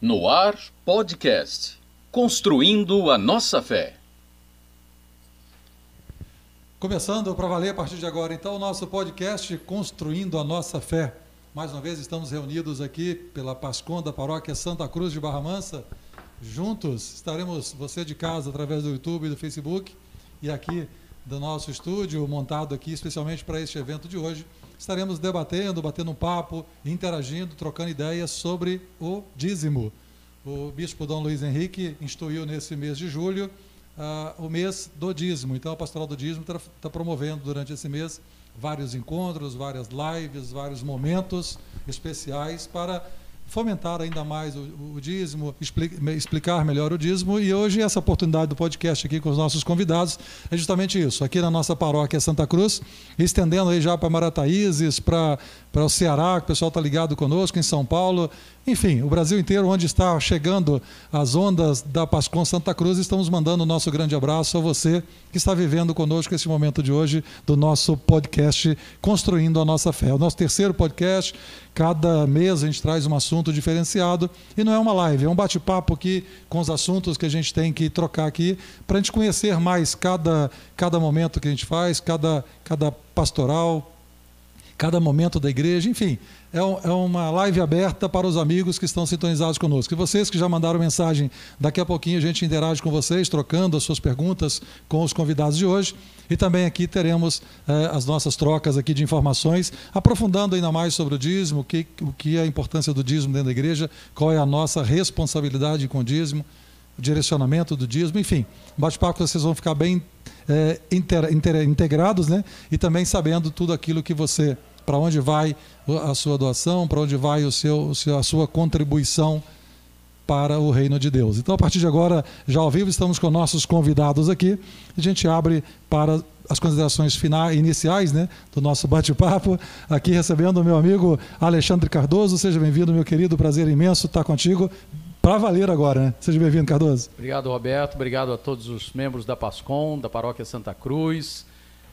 No Ar Podcast Construindo a Nossa Fé. Começando para valer a partir de agora, então, o nosso podcast Construindo a Nossa Fé. Mais uma vez estamos reunidos aqui pela Pascom da Paróquia Santa Cruz de Barra Mansa. Juntos estaremos, você de casa, através do YouTube e do Facebook, e aqui do nosso estúdio, montado aqui especialmente para este evento de hoje, estaremos debatendo, batendo um papo, interagindo, trocando ideias sobre o dízimo. O bispo Dom Luiz Henrique instituiu nesse mês de julho uh, o mês do dízimo. Então, a Pastoral do Dízimo está tá promovendo durante esse mês vários encontros, várias lives, vários momentos especiais para fomentar ainda mais o, o dízimo, explicar melhor o dízimo. E hoje essa oportunidade do podcast aqui com os nossos convidados é justamente isso. Aqui na nossa paróquia Santa Cruz, estendendo aí já para Marataízes, para, para o Ceará, que o pessoal está ligado conosco, em São Paulo, enfim, o Brasil inteiro, onde está chegando as ondas da Pascom Santa Cruz, estamos mandando o nosso grande abraço a você que está vivendo conosco esse momento de hoje do nosso podcast Construindo a Nossa Fé. O nosso terceiro podcast, cada mês a gente traz um assunto diferenciado e não é uma live, é um bate-papo aqui com os assuntos que a gente tem que trocar aqui para a gente conhecer mais cada, cada momento que a gente faz, cada, cada pastoral, cada momento da igreja, enfim é, um, é, uma live aberta para os amigos que estão sintonizados conosco. E vocês que já mandaram mensagem, daqui a pouquinho a gente interage com vocês, trocando as suas perguntas com os convidados de hoje. E também aqui teremos eh, as nossas trocas aqui de informações, aprofundando ainda mais sobre o dízimo, o que, o que é a importância do dízimo dentro da igreja, qual é a nossa responsabilidade com o dízimo, o direcionamento do dízimo, enfim. Bate-papo vocês vão ficar bem eh, inter, inter, integrados, né? E também sabendo tudo aquilo que você para onde vai a sua doação, para onde vai o seu, a sua contribuição para o reino de Deus. Então, a partir de agora, já ao vivo, estamos com nossos convidados aqui. A gente abre para as considerações finais, iniciais né, do nosso bate-papo. Aqui recebendo o meu amigo Alexandre Cardoso. Seja bem-vindo, meu querido. Prazer imenso estar contigo. Para valer agora, né? Seja bem-vindo, Cardoso. Obrigado, Roberto. Obrigado a todos os membros da PASCOM, da Paróquia Santa Cruz.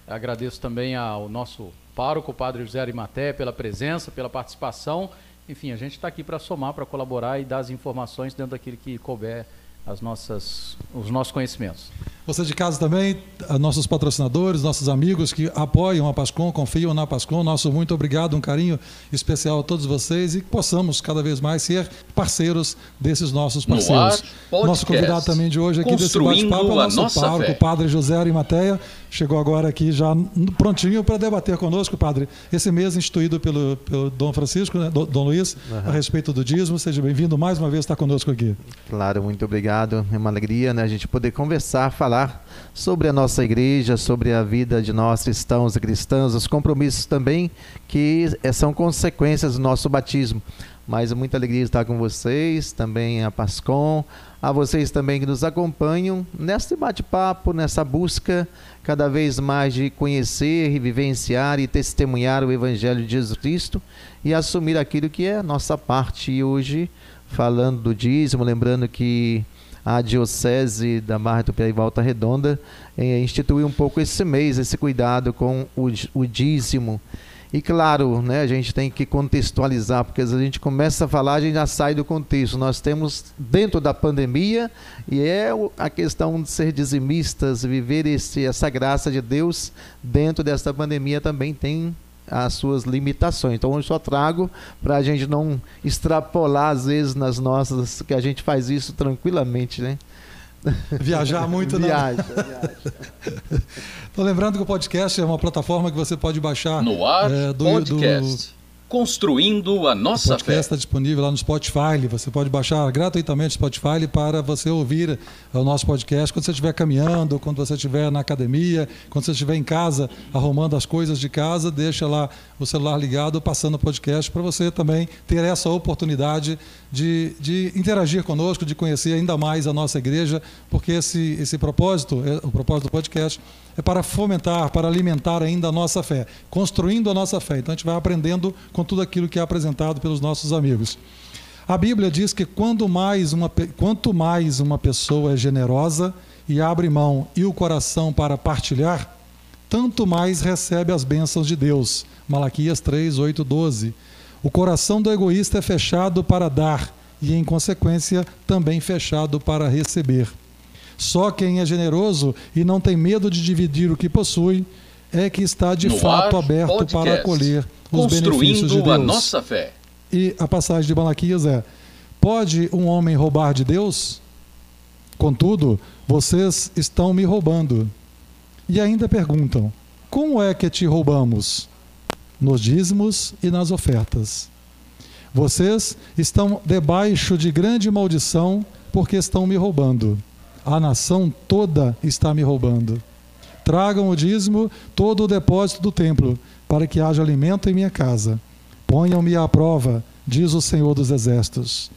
Agradeço também ao nosso pároco, Padre José Arimaté, pela presença, pela participação. Enfim, a gente está aqui para somar, para colaborar e dar as informações dentro daquilo que couber as nossas, os nossos conhecimentos. Você de casa também, nossos patrocinadores, nossos amigos que apoiam a Pascom, confiam na Pascom, nosso muito obrigado, um carinho especial a todos vocês e que possamos cada vez mais ser parceiros desses nossos parceiros. Ar, Nosso convidado também de hoje aqui desse bate-papo é o nosso pároco, o Padre José Arimateia, chegou agora aqui já prontinho para debater conosco, Padre, esse mês instituído pelo, pelo Dom Francisco, né, Dom Luiz, uhum. a respeito do dízimo. Seja bem-vindo mais uma vez estar conosco aqui. Claro, muito obrigado. É uma alegria né, a gente poder conversar, falar falar sobre a nossa igreja, sobre a vida de nós cristãos e cristãs, os compromissos também que eh, são consequências do nosso batismo. Mas é muita alegria estar com vocês, também a Pascom, a vocês também que nos acompanham nesse bate-papo, nessa busca cada vez mais de conhecer e vivenciar e testemunhar o Evangelho de Jesus Cristo e assumir aquilo que é a nossa parte. E hoje, falando do dízimo, lembrando que a Diocese da Barra do e Volta Redonda eh, instituiu um pouco esse mês, esse cuidado com o, o dízimo. E claro, né, a gente tem que contextualizar, porque a gente começa a falar, a gente já sai do contexto. Nós temos dentro da pandemia, e é a questão de ser dizimistas, viver esse, essa graça de Deus dentro dessa pandemia também tem as suas limitações. Então eu só trago para a gente não extrapolar às vezes nas nossas, que a gente faz isso tranquilamente, né? Viajar muito, né? Viaja, viaja. Tô lembrando que o podcast é uma plataforma que você pode baixar no ar é, do, podcast. Do Construindo a Nossa Fé. O podcast está disponível lá no Spotify. Você pode baixar gratuitamente o Spotify para você ouvir o nosso podcast quando você estiver caminhando, quando você estiver na academia, quando você estiver em casa arrumando as coisas de casa, deixa lá o celular ligado, passando o podcast para você também ter essa oportunidade de, de interagir conosco, de conhecer ainda mais a nossa igreja, porque esse, esse propósito, é, o propósito do podcast, é para fomentar, para alimentar ainda a nossa fé, construindo a nossa fé. Então a gente vai aprendendo com tudo aquilo que é apresentado pelos nossos amigos. A Bíblia diz que quando mais uma, quanto mais uma pessoa é generosa e abre mão e o coração para partilhar, tanto mais recebe as bênçãos de Deus. Malaquias 3, 8, 12. O coração do egoísta é fechado para dar e, em consequência, também fechado para receber. Só quem é generoso e não tem medo de dividir o que possui é que está de No fato ar, aberto podcast. para acolher os benefícios de Construindo a Deus. nossa fé. E a passagem de Malaquias é: Pode um homem roubar de Deus? Contudo, vocês estão me roubando. E ainda perguntam: Como é que te roubamos? Nos dízimos e nas ofertas. Vocês estão debaixo de grande maldição porque estão me roubando. A nação toda está me roubando. Tragam o dízimo, todo o depósito do templo, para que haja alimento em minha casa. Ponham-me à prova, diz o Senhor dos Exércitos.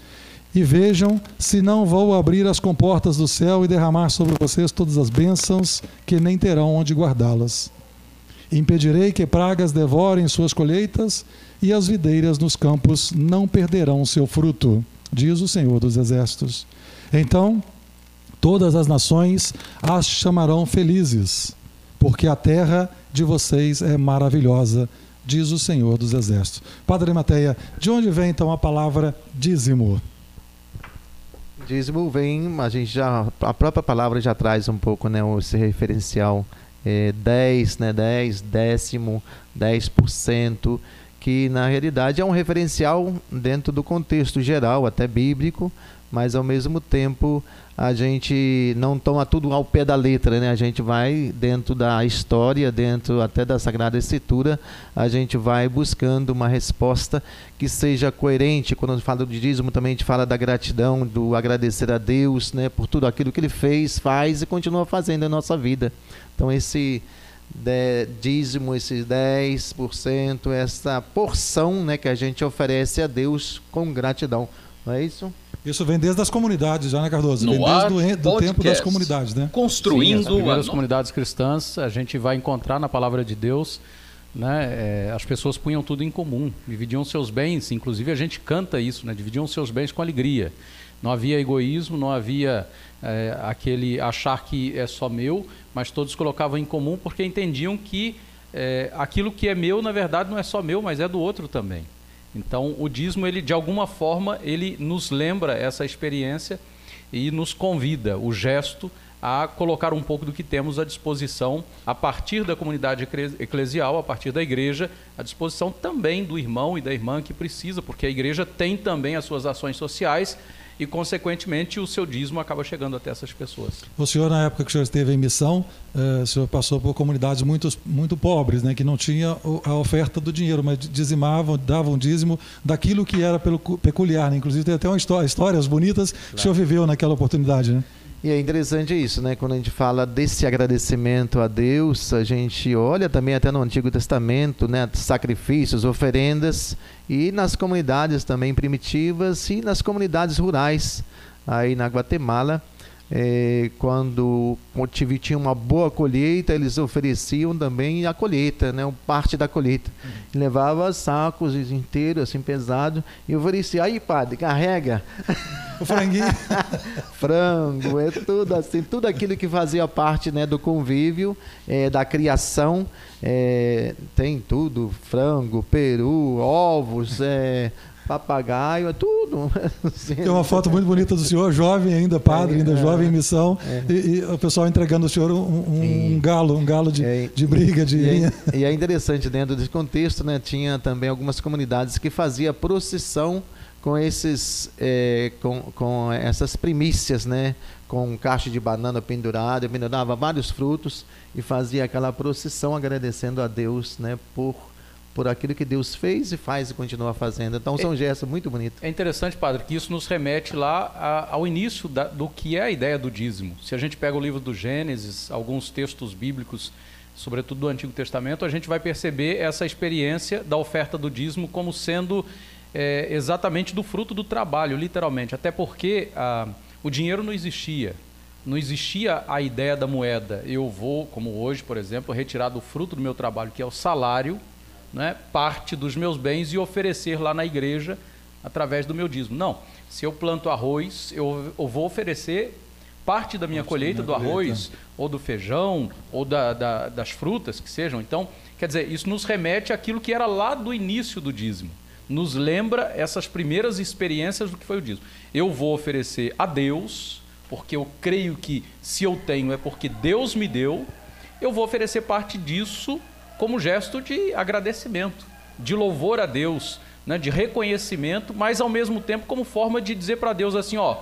E vejam se não vou abrir as comportas do céu e derramar sobre vocês todas as bênçãos que nem terão onde guardá-las. Impedirei que pragas devorem suas colheitas e as videiras nos campos não perderão seu fruto, diz o Senhor dos Exércitos. Então, todas as nações as chamarão felizes, porque a terra de vocês é maravilhosa, diz o Senhor dos Exércitos. Padre Mateia, de onde vem então a palavra dízimo? Dízimo vem, a gente já, a própria palavra já traz um pouco, né, esse referencial é, 10, né, 10, décimo, 10%, que na realidade é um referencial dentro do contexto geral, até bíblico, mas ao mesmo tempo a gente não toma tudo ao pé da letra, né? A gente vai dentro da história, dentro até da Sagrada Escritura, a gente vai buscando uma resposta que seja coerente. Quando a gente fala do dízimo, também a gente fala da gratidão, do agradecer a Deus, né, por tudo aquilo que ele fez, faz e continua fazendo em nossa vida. Então esse de, dízimo, esses 10%, essa porção, né, que a gente oferece a Deus com gratidão. Não é isso? Isso vem desde as comunidades, já, né, Cardoso? No vem ar, desde do, do tempo das comunidades, né? Sim, as Construindo a primeiras no... comunidades cristãs, a gente vai encontrar na palavra de Deus, né, é, as pessoas punham tudo em comum, dividiam seus bens, inclusive a gente canta isso, né, dividiam seus bens com alegria. Não havia egoísmo, não havia é, aquele achar que é só meu, mas todos colocavam em comum porque entendiam que é, aquilo que é meu, na verdade, não é só meu, mas é do outro também. Então, o dízimo, ele de alguma forma, ele nos lembra essa experiência e nos convida, o gesto, a colocar um pouco do que temos à disposição a partir da comunidade eclesial, a partir da igreja, à disposição também do irmão e da irmã que precisa, porque a igreja tem também as suas ações sociais e, consequentemente, o seu dízimo acaba chegando até essas pessoas. O senhor, na época que o senhor esteve em missão, eh, o senhor passou por comunidades muito, muito pobres, né, que não tinha a oferta do dinheiro, mas dizimavam, davam dízimo daquilo que era pelo, peculiar. Né? Inclusive, tem até uma história, histórias bonitas que o senhor viveu naquela oportunidade. Né? E é interessante isso, né? Quando a gente fala desse agradecimento a Deus, a gente olha também até no Antigo Testamento, né? Sacrifícios, oferendas, e nas comunidades também primitivas e nas comunidades rurais, aí na Guatemala. Eh, quando tive, tinha uma boa colheita, eles ofereciam também a colheita, né? parte da colheita. E levava sacos inteiros, assim, pesado, e oferecia, aí padre, carrega O franguinho. frango, é tudo assim, tudo aquilo que fazia parte né, do convívio, eh, da criação, eh, tem tudo, frango, peru, ovos, eh, papagaio, é tudo. Tem uma foto muito bonita do senhor, jovem ainda, padre, ainda jovem em missão, e, e o pessoal entregando ao senhor um, um- um galo, um galo de, É, de briga, de E linha. é, e é interessante, dentro desse contexto, né, tinha também algumas comunidades que fazia procissão com esses eh, com, com essas primícias, né, com caixa de banana pendurada, pendurava vários frutos e fazia aquela procissão agradecendo a Deus, né, por por aquilo que Deus fez e faz e continua fazendo. Então são gestos muito bonitos. É interessante, padre, que isso nos remete lá a- ao início da- do que é a ideia do dízimo. Se a gente pega o livro do Gênesis, alguns textos bíblicos, sobretudo do Antigo Testamento, a gente vai perceber essa experiência da oferta do dízimo como sendo é, exatamente do fruto do trabalho, literalmente. Até porque ah, o dinheiro não existia. Não existia a ideia da moeda. Eu vou, como hoje, por exemplo, retirar do fruto do meu trabalho, que é o salário, né, parte dos meus bens e oferecer lá na igreja através do meu dízimo. Não. Se eu planto arroz, eu, eu vou oferecer parte da minha Parte da colheita minha do colheita. arroz, ou do feijão, ou da- da- das frutas que sejam. Então, quer dizer, isso nos remete àquilo que era lá do início do dízimo. Nos lembra essas primeiras experiências do que foi o dízimo. Eu vou oferecer a Deus, porque eu creio que se eu tenho é porque Deus me deu, eu vou oferecer parte disso como gesto de agradecimento, de louvor a Deus, né, de reconhecimento, mas ao mesmo tempo como forma de dizer para Deus assim, ó,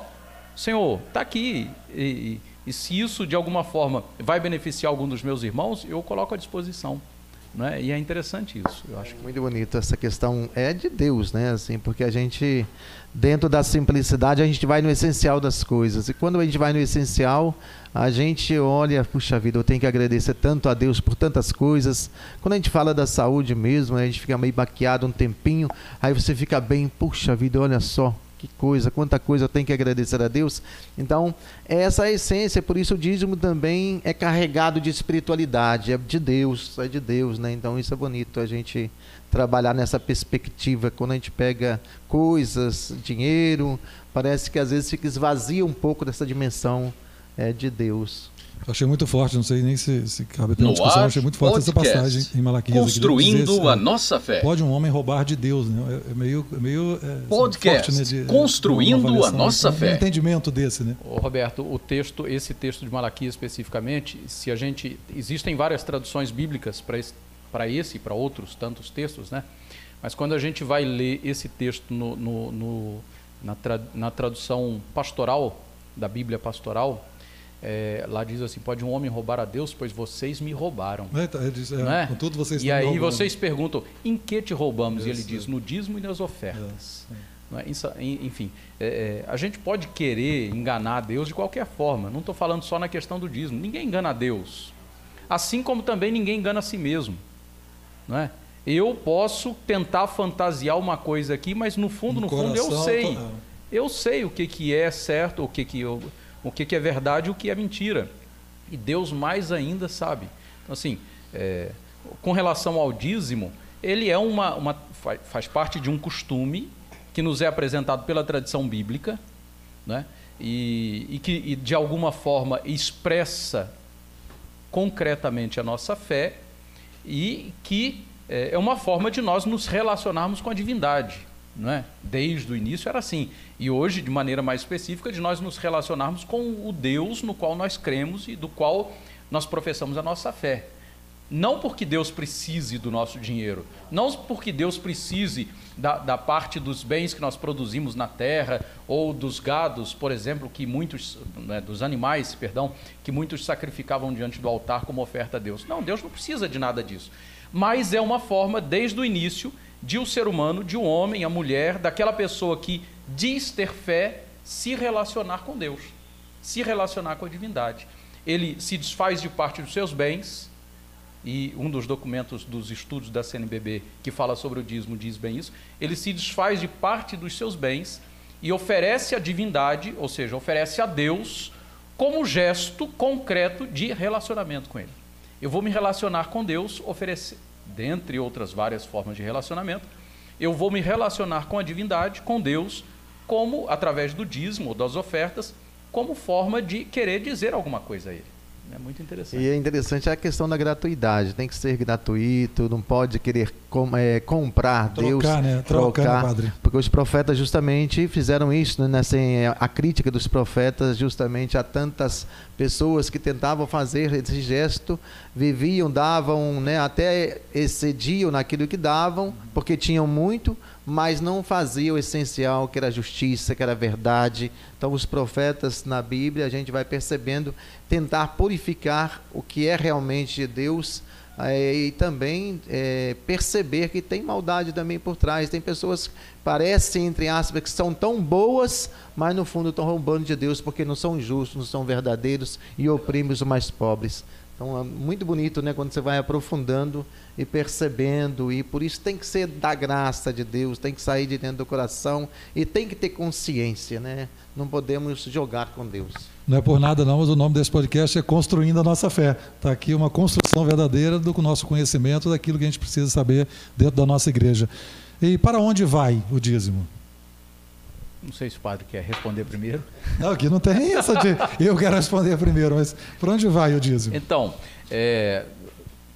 Senhor, está aqui. E, e- e se isso de alguma forma vai beneficiar algum dos meus irmãos, eu coloco à disposição. Né? E é interessante isso, eu acho. que- Muito bonito essa questão é de Deus, né? Assim, porque a gente dentro da simplicidade a gente vai no essencial das coisas. E quando a gente vai no essencial, a gente olha, puxa vida, eu tenho que agradecer tanto a Deus por tantas coisas. Quando a gente fala da saúde mesmo, a gente fica meio baqueado um tempinho, aí você fica bem, puxa vida, olha só, que coisa, quanta coisa eu tenho que agradecer a Deus. Então, essa é a essência, por isso o dízimo também é carregado de espiritualidade, é de Deus, é de Deus, né? Então isso é bonito a gente trabalhar nessa perspectiva. Quando a gente pega coisas, dinheiro, parece que às vezes fica esvazia um pouco dessa dimensão é, de Deus. Achei muito forte, não sei nem se, se cabe pela No discussão, ar, achei muito forte essa passagem em Malaquias. Construindo dizer, a é, nossa fé. Pode um homem roubar de Deus, né? É, é meio, é meio é, Podcast. forte, né? de- Construindo a nossa um fé. entendimento desse, né? Ô, Roberto, o texto, esse texto de Malaquias especificamente, se a gente existem várias traduções bíblicas para esse, para esse e para outros tantos textos, né? Mas quando a gente vai ler esse texto no, no- no- na, tra- na tradução pastoral da Bíblia pastoral, é, lá diz assim: pode um homem roubar a Deus, pois vocês me roubaram. É, diz, é, é? Contudo, vocês e aí vocês perguntam: em que te roubamos? E ele Isso, diz: é. no dízimo e nas ofertas. É? Isso- Enfim, a gente pode querer enganar Deus de qualquer forma. Não estou falando só na questão do dízimo. Ninguém engana a Deus. Assim como também ninguém engana a si mesmo. Não é? Eu posso tentar fantasiar uma coisa aqui, mas no fundo, no, fundo, eu coração, sei. tá- Eu sei o que, que é certo, o que, que, eu, o que, que é verdade e o que é mentira. E Deus mais ainda sabe. Então, assim, é, com relação ao dízimo, ele é uma, uma fa- faz parte de um costume que nos é apresentado pela tradição bíblica, né? e, e que e de alguma forma expressa concretamente a nossa fé e que é, é uma forma de nós nos relacionarmos com a divindade. É? Desde o início era assim. E hoje, de maneira mais específica, de nós nos relacionarmos com o Deus no qual nós cremos e do qual nós professamos a nossa fé. Não porque Deus precise do nosso dinheiro, não porque Deus precise da, da parte dos bens que nós produzimos na terra, ou dos gados, por exemplo, que muitos, né, dos animais, perdão, que muitos sacrificavam diante do altar como oferta a Deus. Não, Deus não precisa de nada disso. Mas é uma forma, desde o início, de o ser humano, de um homem, a mulher, daquela pessoa que diz ter fé, se relacionar com Deus, se relacionar com a divindade. Ele se desfaz de parte dos seus bens, e um dos documentos dos estudos da CNBB que fala sobre o dízimo diz bem isso, ele se desfaz de parte dos seus bens e oferece à divindade, ou seja, oferece a Deus como gesto concreto de relacionamento com ele. Eu vou me relacionar com Deus, oferecer, dentre outras várias formas de relacionamento, eu vou me relacionar com a divindade, com Deus, como através do dízimo ou das ofertas, como forma de querer dizer alguma coisa a ele. É muito interessante. E é interessante a questão da gratuidade. Tem que ser gratuito, não pode querer com- é, comprar Deus. Trocar, né? Trocar, né, padre? Porque os profetas justamente fizeram isso, né? Assim, a crítica dos profetas justamente a tantas pessoas que tentavam fazer esse gesto, viviam, davam, né? até excediam naquilo que davam, porque tinham muito, mas não faziam o essencial, que era a justiça, que era a verdade. Então, os profetas na Bíblia, a gente vai percebendo, tentar purificar o que é realmente de Deus eh, e também eh, perceber que tem maldade também por trás. Tem pessoas que parecem, entre aspas, que são tão boas, mas no fundo estão roubando de Deus porque não são justos, não são verdadeiros e oprimem os mais pobres. Então é muito bonito, né, quando você vai aprofundando e percebendo, e por isso tem que ser da graça de Deus, tem que sair de dentro do coração e tem que ter consciência, né? Não podemos jogar com Deus. Não é por nada não, mas o nome desse podcast é Construindo a Nossa Fé. Está aqui uma construção verdadeira do nosso conhecimento, daquilo que a gente precisa saber dentro da nossa igreja. E para onde vai o dízimo? Não sei se o padre quer responder primeiro. Não, aqui não tem essa de eu quero responder primeiro, mas por onde vai o dízimo? Então, é,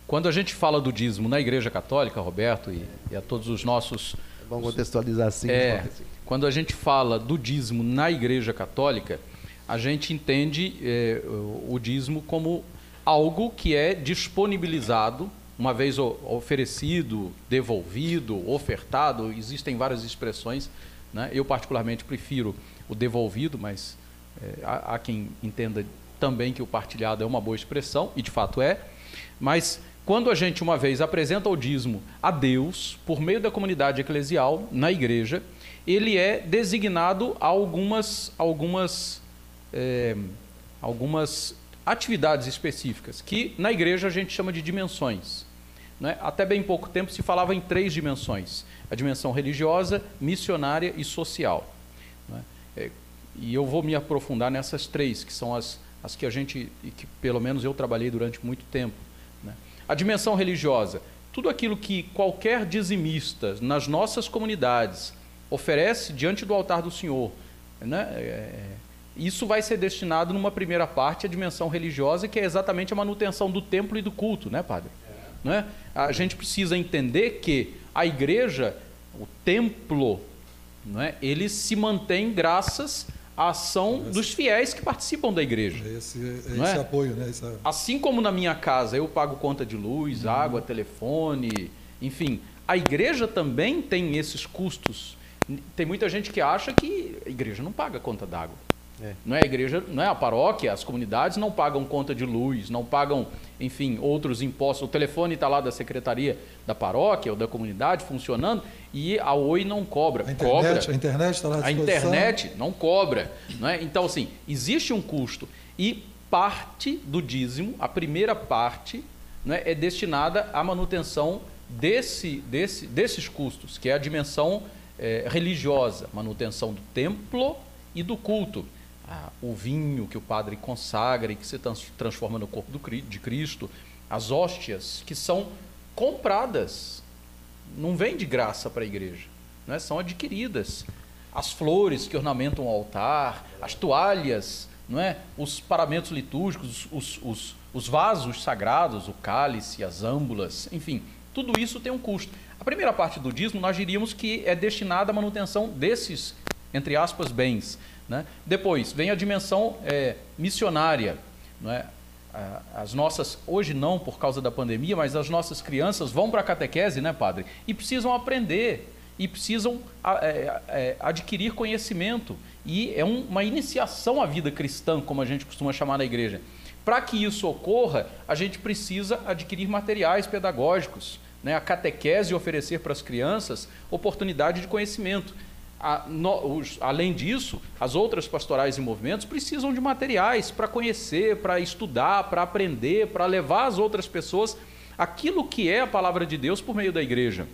quando a gente fala do dízimo na Igreja Católica, Roberto, e, e a todos os nossos. Vamos contextualizar assim. É, quando a gente fala do dízimo na Igreja Católica, a gente entende é, o dízimo como algo que é disponibilizado, uma vez oferecido, devolvido, ofertado, existem várias expressões. Né? Eu, particularmente, prefiro o devolvido, mas é, há, há quem entenda também que o partilhado é uma boa expressão, e de fato é. Mas quando a gente, uma vez, apresenta o dízimo a Deus, por meio da comunidade eclesial, na igreja, ele é designado a algumas, algumas, é, algumas atividades específicas, que na igreja a gente chama de dimensões. Né? Até bem pouco tempo se falava em três dimensões: a dimensão religiosa, missionária e social. Né? É, e eu vou me aprofundar nessas três, que são as, as que a gente, e que pelo menos eu trabalhei durante muito tempo. Né? A dimensão religiosa, tudo aquilo que qualquer dizimista nas nossas comunidades oferece diante do altar do Senhor, né? É, isso vai ser destinado numa primeira parte à dimensão religiosa, que é exatamente a manutenção do templo e do culto, né, padre? É. Né? A gente precisa entender que a igreja, o templo, né, ele se mantém graças à ação esse, dos fiéis que participam da igreja. Esse, esse é? apoio, né? Essa... Assim como na minha casa eu pago conta de luz, uhum. água, telefone, enfim, a igreja também tem esses custos. Tem muita gente que acha que a igreja não paga conta d'água. É. Não é a igreja, não é a paróquia, as comunidades não pagam conta de luz, não pagam, enfim, outros impostos. O telefone está lá da secretaria da paróquia ou da comunidade funcionando e a Oi não cobra. A internet, cobra. A internet está lá A internet não cobra. Não é? Então, assim, existe um custo e parte do dízimo, a primeira parte, não é, é destinada à manutenção desse, desse, desses custos, que é a dimensão é, religiosa, manutenção do templo e do culto ah, o vinho que o padre consagra e que se transforma no corpo de Cristo, as hóstias que são compradas, não vêm de graça para a igreja, não é? são adquiridas. As flores que ornamentam o altar, as toalhas, não é? os paramentos litúrgicos, os, os, os vasos sagrados, o cálice, as âmbulas, enfim, tudo isso tem um custo. A primeira parte do dízimo nós diríamos que é destinada à manutenção desses, entre aspas, bens. Né? Depois, vem a dimensão é, missionária. Não é? As nossas, hoje não por causa da pandemia, mas as nossas crianças vão para a catequese, né, padre? E precisam aprender, e precisam é, é, adquirir conhecimento. E é um, uma iniciação à vida cristã, como a gente costuma chamar na igreja. Para que isso ocorra, a gente precisa adquirir materiais pedagógicos, né? a catequese oferecer para as crianças oportunidade de conhecimento. A, no, os, além disso, as outras pastorais e movimentos precisam de materiais para conhecer, para estudar, para aprender, para levar às outras pessoas aquilo que é a palavra de Deus por meio da igreja.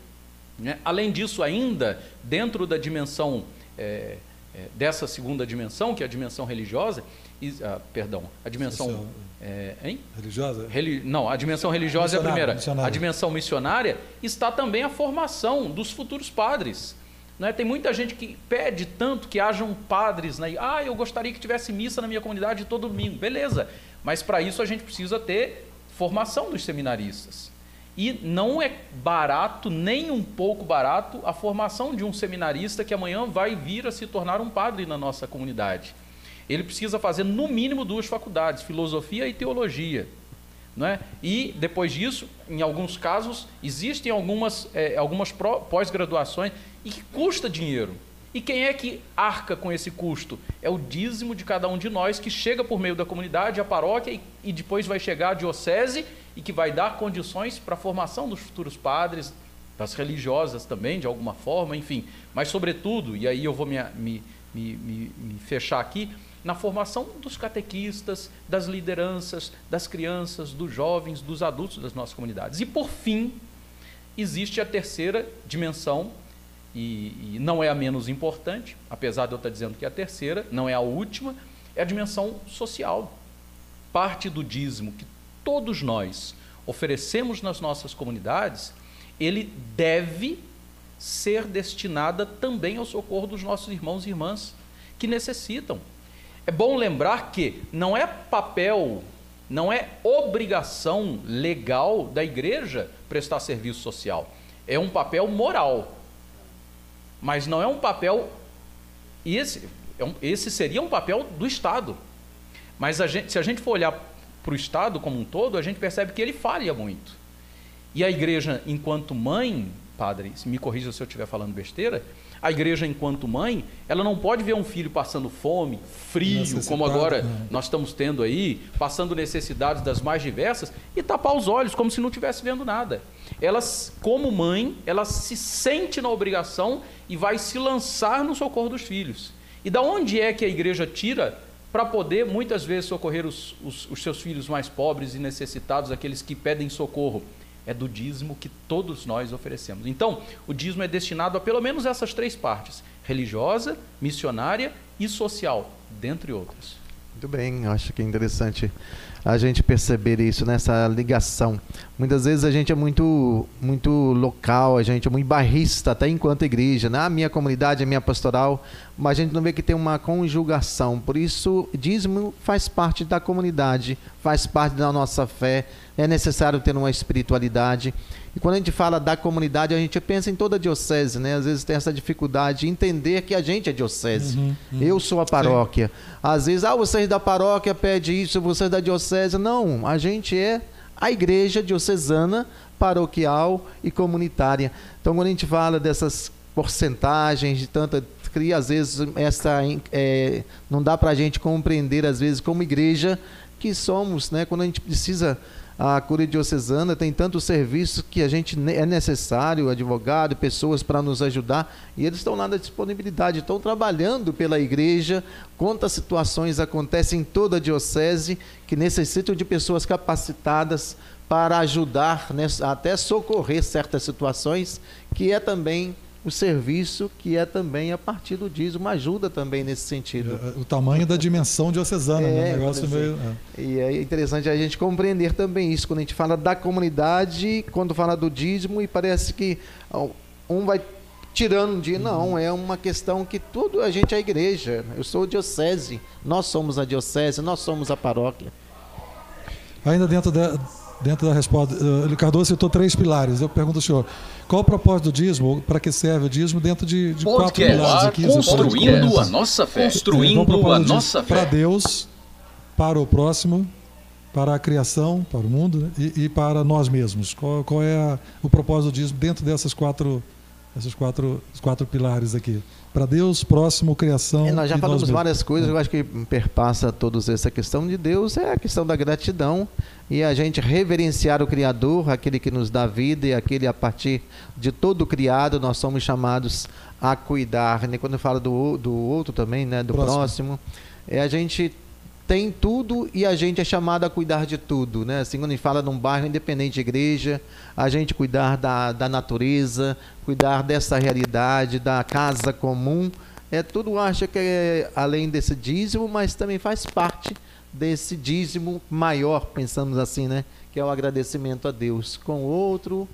Né? Além disso, ainda dentro da dimensão é, é, dessa segunda dimensão, que é a dimensão religiosa, e, ah, perdão, a dimensão é, hein? religiosa? Reli, não, a dimensão religiosa é a primeira. A dimensão missionária está também a formação dos futuros padres. Né? Tem muita gente que pede tanto que hajam padres. Né? Ah, eu gostaria que tivesse missa na minha comunidade todo domingo. Beleza, mas para isso a gente precisa ter formação dos seminaristas. E não é barato, nem um pouco barato, a formação de um seminarista que amanhã vai vir a se tornar um padre na nossa comunidade. Ele precisa fazer, no mínimo, duas faculdades, filosofia e teologia. Né? E depois disso, em alguns casos, existem algumas, é, algumas pós-graduações e que custa dinheiro. E quem é que arca com esse custo? É o dízimo de cada um de nós que chega por meio da comunidade, a paróquia e, e depois vai chegar a diocese e que vai dar condições para a formação dos futuros padres, das religiosas também, de alguma forma, enfim. Mas, sobretudo, e aí eu vou me, me, me, me fechar aqui, na formação dos catequistas, das lideranças, das crianças, dos jovens, dos adultos das nossas comunidades. E, por fim, existe a terceira dimensão, e, e, não é a menos importante, apesar de eu estar dizendo que é a terceira, não é a última, é a dimensão social. Parte do dízimo que todos nós oferecemos nas nossas comunidades, ele deve ser destinada também ao socorro dos nossos irmãos e irmãs que necessitam. É bom lembrar que não é papel, não é obrigação legal da igreja prestar serviço social. É um papel moral. Mas não é um papel. Esse, é esse seria um papel do Estado. Mas a gente, se a gente for olhar para o Estado como um todo, a gente percebe que ele falha muito. E a igreja, enquanto mãe, padre, me corrija se eu estiver falando besteira, a igreja, enquanto mãe, ela não pode ver um filho passando fome, frio, como agora né? nós estamos tendo aí, passando necessidades das mais diversas, e tapar os olhos, como se não estivesse vendo nada. Ela, como mãe, ela se sente na obrigação e vai se lançar no socorro dos filhos. E da onde é que a igreja tira para poder, muitas vezes, socorrer os, os, os seus filhos mais pobres e necessitados, aqueles que pedem socorro? É do dízimo que todos nós oferecemos. Então, o dízimo é destinado a pelo menos essas três partes: religiosa, missionária e social, dentre outras. Muito bem, acho que é interessante a gente perceber isso nessa ligação. Muitas vezes a gente é muito muito local, a gente é muito barrista, até enquanto igreja, né? minha comunidade, a minha pastoral, mas a gente não vê que tem uma conjugação. Por isso, dízimo faz parte da comunidade, faz parte da nossa fé, é necessário ter uma espiritualidade. E quando a gente fala da comunidade, a gente pensa em toda a diocese, né? Às vezes tem essa dificuldade de entender que a gente é diocese. Uhum, uhum. Eu sou a paróquia. Sim. Às vezes, ah, vocês da paróquia pedem isso, vocês da diocese. Não, a gente é a igreja diocesana, paroquial e comunitária. Então, quando a gente fala dessas porcentagens de tanta cria, às vezes essa é, não dá para a gente compreender, às vezes, como igreja que somos, né? Quando a gente precisa a Cúria Diocesana tem tantos serviços que a gente é necessário, advogado, pessoas para nos ajudar, e eles estão lá na disponibilidade, estão trabalhando pela igreja. Quantas situações acontecem em toda a diocese que necessitam de pessoas capacitadas para ajudar, né, até socorrer certas situações, que é também o serviço que é também a partir do dízimo ajuda também nesse sentido. É, o tamanho da dimensão diocesana, é, né? O negócio meio, é. E é interessante a gente compreender também isso quando a gente fala da comunidade, quando fala do dízimo e parece que um vai tirando um dia, não, é uma questão que tudo a gente é a igreja. Eu sou diocese, nós somos a diocese, nós somos a paróquia. Ainda dentro da dentro da resposta, uh, Cardoso citou três pilares. Eu pergunto ao senhor, qual o propósito do dízimo? Para que serve o dízimo dentro de, de quatro pilares aqui? Construindo a nossa fé. Construindo a nossa fé. Para Deus, para o próximo, para a criação, para o mundo né? e, e, para nós mesmos. Qual, qual é a, o propósito do dízimo dentro dessas quatro, essas quatro, quatro pilares aqui? Para Deus, próximo, criação. É, nós já falamos várias coisas, eu acho que perpassa todos essa questão de Deus, é a questão da gratidão e a gente reverenciar o Criador, aquele que nos dá vida e aquele a partir de todo o criado nós somos chamados a cuidar. Né? Quando eu falo do, do outro também, né? do próximo. próximo, é a gente tem tudo e a gente é chamado a cuidar de tudo, né? Assim, quando a gente fala num bairro independente de igreja, a gente cuidar da, da natureza, cuidar dessa realidade, da casa comum, é tudo acha que é além desse dízimo, mas também faz parte desse dízimo maior, pensamos assim, né? Que é o agradecimento a Deus com o outro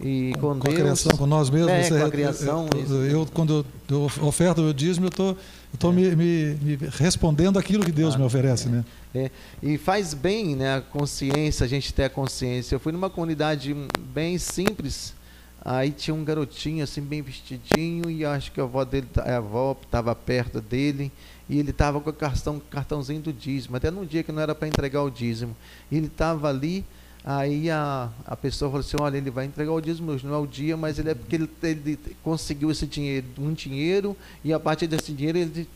e com, com Deus. Com a criação, com nós mesmos. É, com a criação. Eu, eu, quando eu oferto o dízimo, eu tô, estou é. me, me, me, respondendo aquilo que Deus ah, me oferece, é, né? É. E faz bem, né? A consciência, a gente ter a consciência. Eu fui numa comunidade bem simples. Aí tinha um garotinho assim bem vestidinho e acho que a avó dele, a avó estava perto dele e ele estava com o cartão, cartãozinho do dízimo, até num dia que não era para entregar o dízimo. Ele estava ali, aí a, a pessoa falou assim, olha, ele vai entregar o dízimo hoje, não é o dia, mas ele é porque ele, ele conseguiu esse dinheiro, um dinheiro, e a partir desse dinheiro ele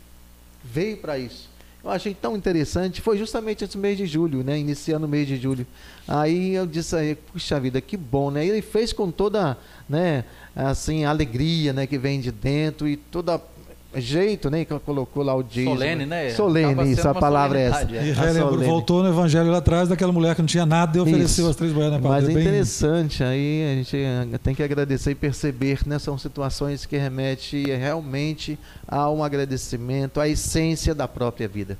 veio para isso. Eu achei tão interessante, foi justamente esse mês de julho, né? Iniciando o mês de julho. Aí eu disse aí, puxa vida, que bom, né? Ele fez com toda, né, assim, alegria, né, que vem de dentro e toda jeito, né? Que colocou lá o dízimo. Solene, né? Solene, isso, a palavra é essa. E relembro, voltou no evangelho lá atrás daquela mulher que não tinha nada e ofereceu isso. as três boiadas Mas é interessante, aí a gente tem que agradecer e perceber, né? São situações que remetem realmente a um agradecimento, à essência da própria vida.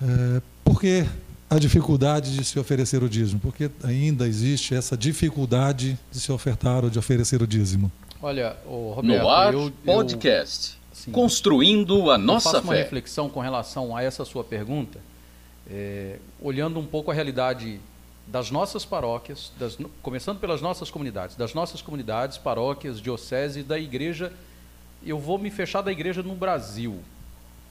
É, por que a dificuldade de se oferecer o dízimo? Porque ainda existe essa dificuldade de se ofertar ou de oferecer o dízimo. Olha, o Roberto, No ar, eu, eu- podcast. assim, Construindo a eu nossa faço uma fé. reflexão com relação a essa sua pergunta, é, olhando um pouco a realidade das nossas paróquias, das começando pelas nossas comunidades, das nossas comunidades, paróquias, diocese, da igreja. Eu vou me fechar da igreja no Brasil.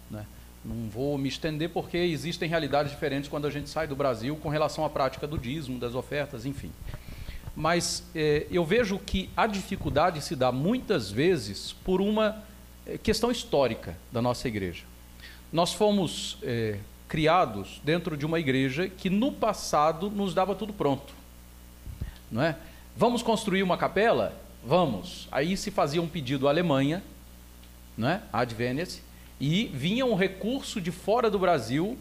né? Não vou me estender porque existem realidades diferentes quando a gente sai do Brasil com relação à prática do dízimo, das ofertas, enfim. Mas eh, eu vejo que a dificuldade se dá muitas vezes por uma eh, questão histórica da nossa igreja. Nós fomos eh, criados dentro de uma igreja que no passado nos dava tudo pronto. Não é? Vamos construir uma capela? Vamos. Aí se fazia um pedido à Alemanha, não é? Ad Venice, e vinha um recurso de fora do Brasil,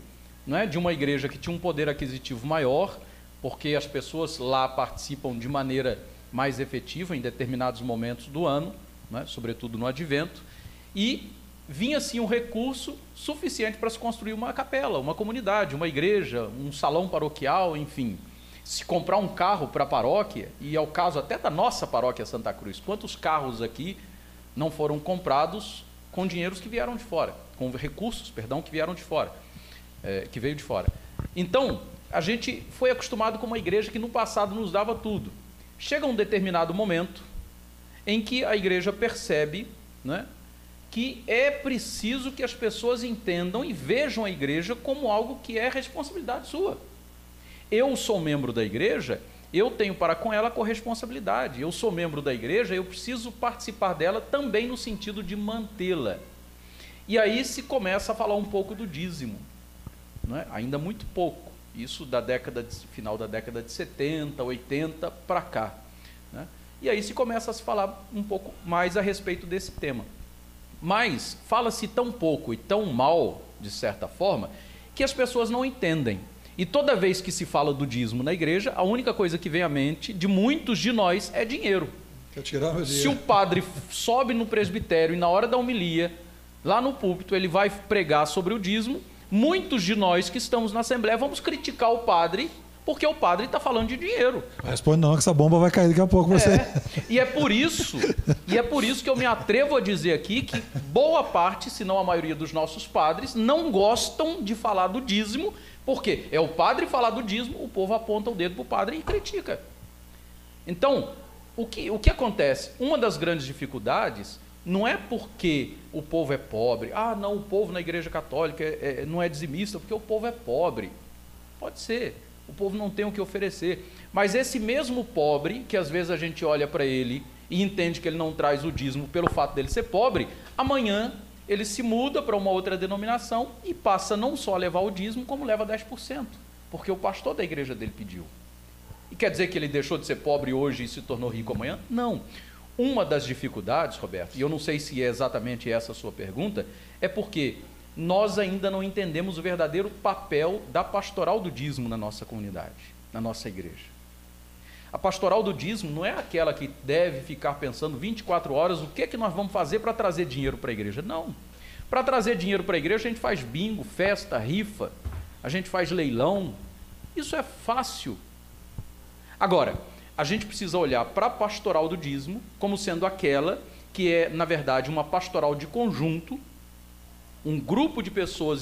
não é? de uma igreja que tinha um poder aquisitivo maior, porque as pessoas lá participam de maneira mais efetiva em determinados momentos do ano, não é? sobretudo no advento, e vinha assim um recurso suficiente para se construir uma capela, uma comunidade, uma igreja, um salão paroquial, enfim. Se comprar um carro para a paróquia, e é o caso até da nossa paróquia Santa Cruz, quantos carros aqui não foram comprados com dinheiros que vieram de fora, com recursos, perdão, que vieram de fora, é, que veio de fora. Então, a gente foi acostumado com uma igreja que no passado nos dava tudo. Chega um determinado momento em que a igreja percebe né, que é preciso que as pessoas entendam e vejam a igreja como algo que é responsabilidade sua. Eu sou membro da igreja, eu tenho para com ela corresponsabilidade. Eu sou membro da igreja, eu preciso participar dela também no sentido de mantê-la. E aí se começa a falar um pouco do dízimo, não é? ainda muito pouco. Isso da década de, final da década de 70, 80 para cá. né? E aí se começa a se falar um pouco mais a respeito desse tema. Mas fala-se tão pouco e tão mal, de certa forma, que as pessoas não entendem. E toda vez que se fala do dízimo na igreja, a única coisa que vem à mente de muitos de nós é dinheiro. Tirar meu Se dinheiro? o padre sobe no presbitério e na hora da homilia, lá no púlpito, ele vai pregar sobre o dízimo, muitos de nós que estamos na Assembleia vamos criticar o padre porque o padre está falando de dinheiro. Responde não, que essa bomba vai cair daqui a pouco você. É, e é por isso, e é por isso que eu me atrevo a dizer aqui que boa parte, se não a maioria dos nossos padres, não gostam de falar do dízimo, porque é o padre falar do dízimo, o povo aponta o dedo para o padre e critica. Então, o que, o que acontece? Uma das grandes dificuldades não é porque o povo é pobre. Ah, não, o povo na igreja católica é- é- não é dizimista porque o povo é pobre. Pode ser. O povo não tem o que oferecer. Mas esse mesmo pobre, que às vezes a gente olha para ele e entende que ele não traz o dízimo pelo fato dele ser pobre, amanhã ele se muda para uma outra denominação e passa não só a levar o dízimo, como leva 10%, porque o pastor da igreja dele pediu. E quer dizer que ele deixou de ser pobre hoje e se tornou rico amanhã? Não. Uma das dificuldades, Roberto, e eu não sei se é exatamente essa a sua pergunta, é porque nós ainda não entendemos o verdadeiro papel da pastoral do dízimo na nossa comunidade, na nossa igreja. A pastoral do dízimo não é aquela que deve ficar pensando 24 horas o que é que nós vamos fazer para trazer dinheiro para a igreja. Não. Para trazer dinheiro para a igreja, a gente faz bingo, festa, rifa, a gente faz leilão. Isso é fácil. Agora, a gente precisa olhar para a pastoral do dízimo como sendo aquela que é, na verdade, uma pastoral de conjunto, um grupo de pessoas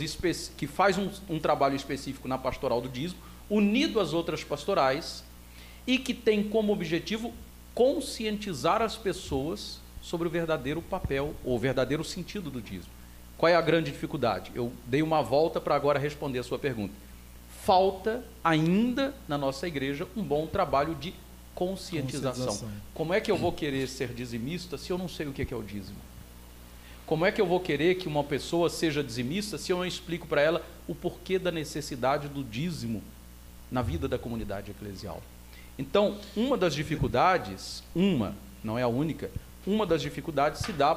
que faz um, um trabalho específico na pastoral do dízimo, unido às outras pastorais, e que tem como objetivo conscientizar as pessoas sobre o verdadeiro papel ou o verdadeiro sentido do dízimo. Qual é a grande dificuldade? Eu dei uma volta para agora responder a sua pergunta. Falta ainda na nossa igreja um bom trabalho de conscientização. Conscientização. Como é que eu vou querer ser dizimista se eu não sei o que é que é o dízimo? Como é que eu vou querer que uma pessoa seja dizimista se eu não explico para ela o porquê da necessidade do dízimo na vida da comunidade eclesial? Então, uma das dificuldades, uma, não é a única, uma das dificuldades se dá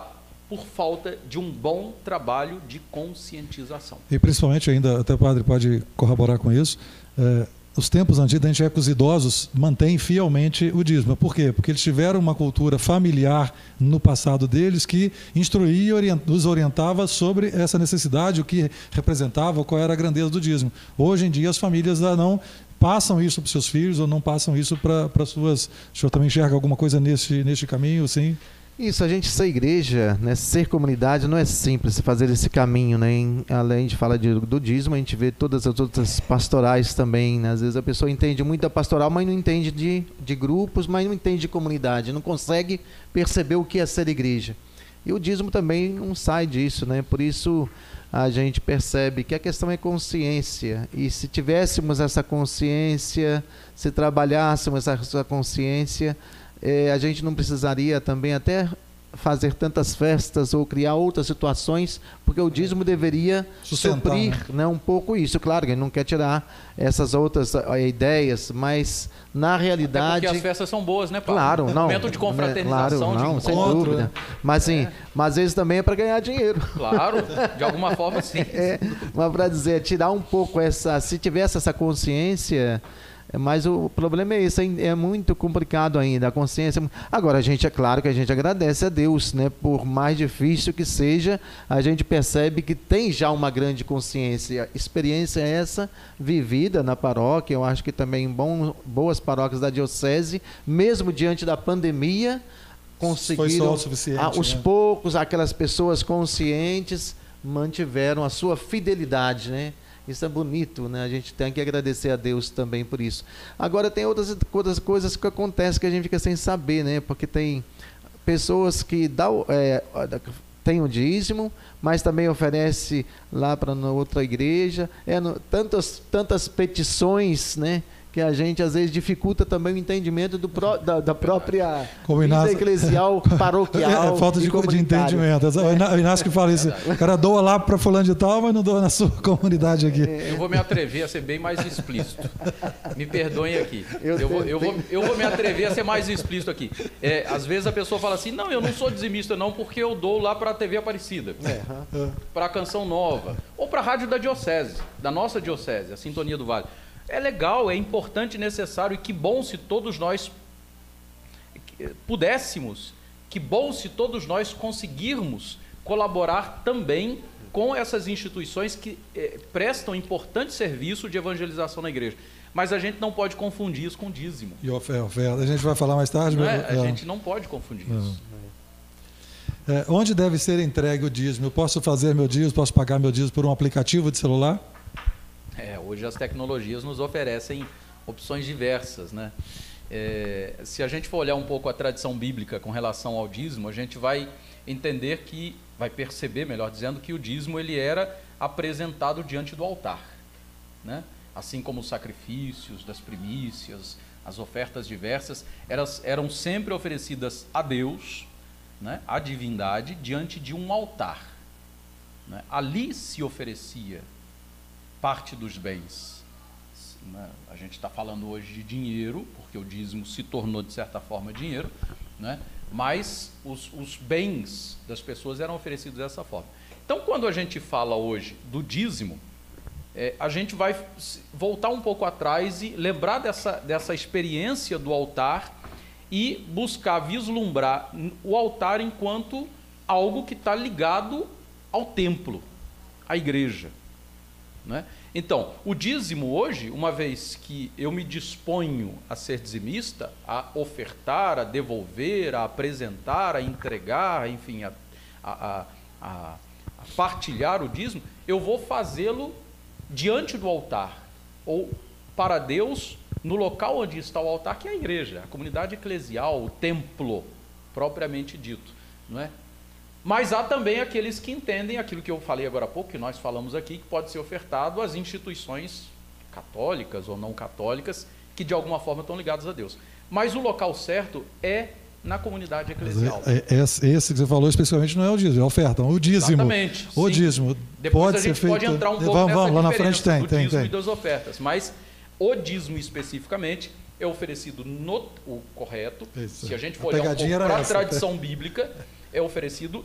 por falta de um bom trabalho de conscientização. E principalmente ainda, até o padre pode corroborar com isso, é, os tempos antigos, a gente é que os idosos mantêm fielmente o dízimo. Por quê? Porque eles tiveram uma cultura familiar no passado deles que instruía e os orientava sobre essa necessidade, o que representava, qual era a grandeza do dízimo. Hoje em dia as famílias não passam isso para seus filhos ou não passam isso para, para suas. O senhor também enxerga alguma coisa nesse, nesse caminho, sim? Isso, a gente ser igreja, né, ser comunidade, não é simples fazer esse caminho, né? Além de falar de, do dízimo, a gente vê todas as outras pastorais também. Né? Às vezes a pessoa entende muito da pastoral, mas não entende de, de grupos, mas não entende de comunidade, não consegue perceber o que é ser igreja. E o dízimo também não sai disso, né? Por isso a gente percebe que a questão é consciência. E se tivéssemos essa consciência, se trabalhássemos essa consciência, é, a gente não precisaria também até fazer tantas festas ou criar outras situações, porque o dízimo deveria Sustentar, suprir né? né? um pouco isso. Claro que ele não quer tirar essas outras uh, ideias, mas na realidade. Até porque as festas são boas, né, Paulo? Claro, não. Momento de confraternização, claro, não, de sem dúvida. Mas assim, é. mas às vezes também é para ganhar dinheiro. Claro, de alguma forma sim. É, mas para dizer, tirar um pouco essa. Se tivesse essa consciência mas o problema é esse, é muito complicado ainda, a consciência. É Agora, a gente, é claro que a gente agradece a Deus, né? Por mais difícil que seja, a gente percebe que tem já uma grande consciência. Experiência essa vivida na paróquia, eu acho que também em bom, boas paróquias da Diocese, mesmo diante da pandemia, conseguiram. Os né? poucos, aquelas pessoas conscientes mantiveram a sua fidelidade, né? Isso é bonito, né? A gente tem que agradecer a Deus também por isso. Agora tem outras, outras coisas que acontecem que a gente fica sem saber, né? Porque tem pessoas que dão, é, tem o dízimo, mas também oferece lá para outra igreja. É, no, tantas, tantas petições, né? Que a gente às vezes dificulta também o entendimento do pro, da, da, própria vida eclesial, paroquial. É, falta de, de entendimento. O Inácio que fala isso. O cara doa lá para fulano de tal, mas não doa na sua comunidade aqui. Eu vou me atrever a ser bem mais explícito. Me perdoem aqui. Eu, eu, vou, eu, vou, eu vou me atrever a ser mais explícito aqui. É, às vezes a pessoa fala assim: não, eu não sou dizimista, não, porque eu dou lá para a TV Aparecida, é. para a Canção Nova, ou para a Rádio da Diocese, da nossa Diocese, a Sintonia do Vale. É legal, é importante e necessário, e que bom se todos nós pudéssemos, que bom se todos nós conseguirmos colaborar também com essas instituições que eh, prestam importante serviço de evangelização na igreja. Mas a gente não pode confundir isso com dízimo. E oferta. A gente vai falar mais tarde. Não é? A é. gente não pode confundir não. isso. É, onde deve ser entregue o dízimo? Eu posso fazer meu dízimo, posso pagar meu dízimo por um aplicativo de celular? É, hoje as tecnologias nos oferecem opções diversas, né? É, se a gente for olhar um pouco a tradição bíblica com relação ao dízimo, a gente vai entender que, vai perceber, melhor dizendo, que o dízimo ele era apresentado diante do altar, né? Assim como os sacrifícios das primícias, as ofertas diversas, elas eram sempre oferecidas a Deus, né? a divindade, diante de um altar. Né? Ali se oferecia parte dos bens. Né? A gente está falando hoje de dinheiro, porque o dízimo se tornou, de certa forma, dinheiro, né? mas os, os bens das pessoas eram oferecidos dessa forma. Então, quando a gente fala hoje do dízimo, é, a gente vai voltar um pouco atrás e lembrar dessa, dessa experiência do altar e buscar vislumbrar o altar enquanto algo que está ligado ao templo, à igreja. Né? Então, o dízimo hoje, uma vez que eu me disponho a ser dizimista, a ofertar, a devolver, a apresentar, a entregar, enfim, a, a, a, a partilhar o dízimo, eu vou fazê-lo diante do altar, ou para Deus, no local onde está o altar, que é a igreja, a comunidade eclesial, o templo, propriamente dito. Não é? Mas há também aqueles que entendem aquilo que eu falei agora há pouco, que nós falamos aqui, que pode ser ofertado às instituições católicas ou não católicas, que de alguma forma estão ligadas a Deus. Mas o local certo é na comunidade eclesial. É, é, esse, que você falou especificamente não é o dízimo, é a oferta. O dízimo. Exatamente. O sim. dízimo. Depois pode a gente ser feito... pode entrar um pouco vamos, vamos, lá na frente tem, do tem, dízimo tem. e das ofertas. Mas o dízimo especificamente é oferecido no o correto. Isso. Se a gente for a olhar um para a tradição bíblica, é oferecido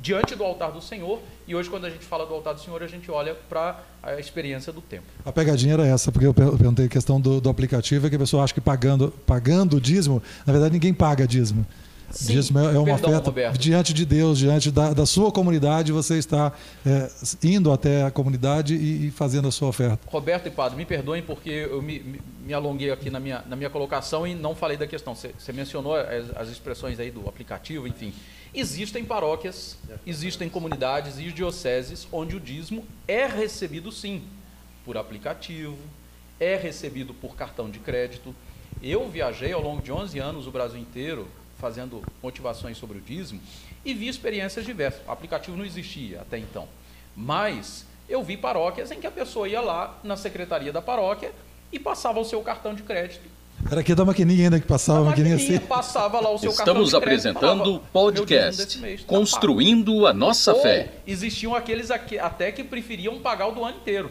diante do altar do Senhor. E hoje, quando a gente fala do altar do Senhor, a gente olha para a experiência do tempo. A pegadinha era essa, porque eu perguntei a questão do, do aplicativo, é que a pessoa acha que pagando, pagando dízimo, na verdade ninguém paga dízimo. Sim. Dízimo é é uma Perdão, oferta Roberto. diante de Deus, diante da, da sua comunidade, você está é, indo até a comunidade e, e fazendo a sua oferta. Roberto e Padre, me perdoem porque eu me, me- me alonguei aqui na minha, na minha colocação e não falei da questão. Você, você mencionou as, as expressões aí do aplicativo, enfim. Existem paróquias, existem comunidades e dioceses onde o dízimo é recebido sim por aplicativo, é recebido por cartão de crédito. Eu viajei ao longo de 11 anos o Brasil inteiro fazendo motivações sobre o dízimo e vi experiências diversas. O aplicativo não existia até então. Mas eu vi paróquias em que a pessoa ia lá na secretaria da paróquia e passava o seu cartão de crédito. Era aqui da maquininha ainda que passava, a maquininha maquininha assim. passava lá o seu cartão Estamos apresentando o podcast "Meu dízimo desse mês tá Construindo a Nossa pago." Fé. Ou existiam aqueles aqui- até que preferiam pagar o do ano inteiro.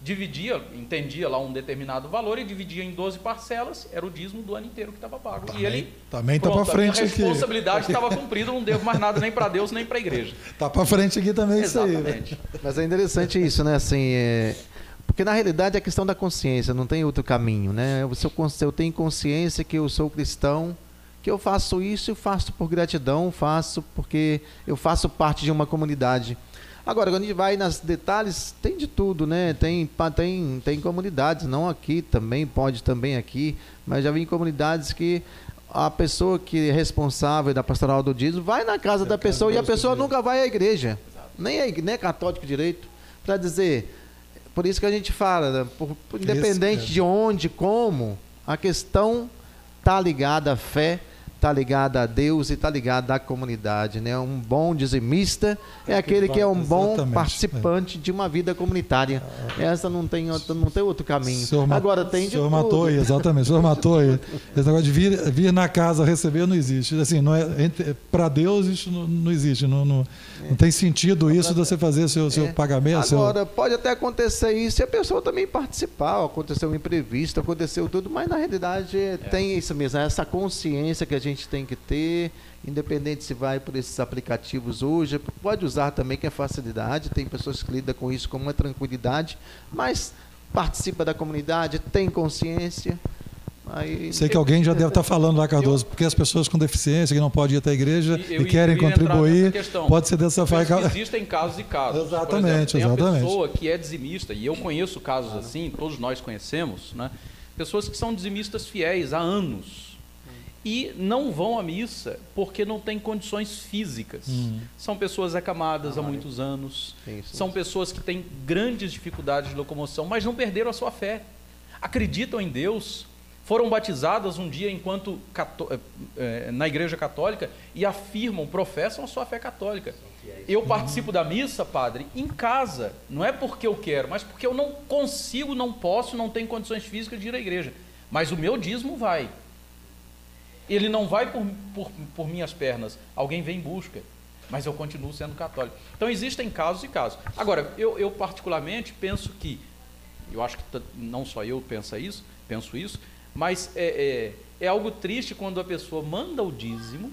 Dividia, entendia lá um determinado valor e dividia em 12 parcelas, era o dízimo do ano inteiro que estava pago. e ele também tá pronto, pra frente a aqui. responsabilidade estava cumprida, não devo mais nada nem para Deus nem para a igreja. Tá para frente aqui também isso aí. né? Exatamente. Mas é interessante isso, né? Assim, é... Porque na realidade é questão da consciência, não tem outro caminho, né? Se eu, eu tenho consciência que eu sou cristão, que eu faço isso, eu faço por gratidão, faço porque eu faço parte de uma comunidade. Agora, quando a gente vai nos detalhes, tem de tudo, né? Tem, tem, tem comunidades, não aqui também, pode também aqui, mas já vi em comunidades que a pessoa que é responsável da pastoral do dízimo vai na casa da pessoa e a pessoa nunca vai à igreja, nem é, nem é católico direito, para dizer, por isso que a gente fala, né? Por- por- independente é. de onde, como, a questão tá ligada à fé, tá ligada a Deus e tá ligada à comunidade, né? Um bom dizimista é aquele que é um bom Exatamente, participante de uma vida comunitária. Essa não tem outro, não tem outro caminho. O senhor Agora tem de senhor aí, exatamente. O senhor matou aí. Esse negócio de vir, vir na casa receber não existe. Assim, não é, para Deus isso não, não existe. Não, não, não tem sentido isso de você fazer seu, seu É. pagamento. seu- Agora, pode até acontecer isso e a pessoa também participar, aconteceu um imprevisto, aconteceu tudo, mas na realidade É. tem isso mesmo, essa consciência que a gente tem que ter, independente se vai por esses aplicativos hoje, pode usar também que é facilidade, tem pessoas que lidam com isso com uma tranquilidade, mas participa da comunidade, tem consciência. Aí, Sei que alguém já deve estar falando lá, Cardoso, porque as pessoas com deficiência que não podem ir até a igreja E e, eu querem contribuir, pode ser dessa forma. Existem casos e casos. Exatamente, Por exemplo, tem exatamente. a pessoa que é dizimista, e eu conheço casos assim, todos nós conhecemos, né? pessoas que são dizimistas fiéis há anos e não vão à missa porque não têm condições físicas. Hum. São pessoas acamadas há muitos anos, são pessoas que têm grandes dificuldades de locomoção, mas não perderam a sua fé. Acreditam em Deus, foram batizadas um dia enquanto eh, eh, na igreja católica e afirmam, professam a sua fé católica. Eu participo da missa, padre, em casa. Não é porque eu quero, mas porque eu não consigo, não posso, não tenho condições físicas de ir à igreja. Mas o meu dízimo vai. Ele não vai por, por, por minhas pernas. Alguém vem em busca. Mas eu continuo sendo católico. Então existem casos e casos. Agora, eu, eu particularmente penso que, eu acho que não só eu penso isso, penso isso, mas é, é, é algo triste quando a pessoa manda o dízimo,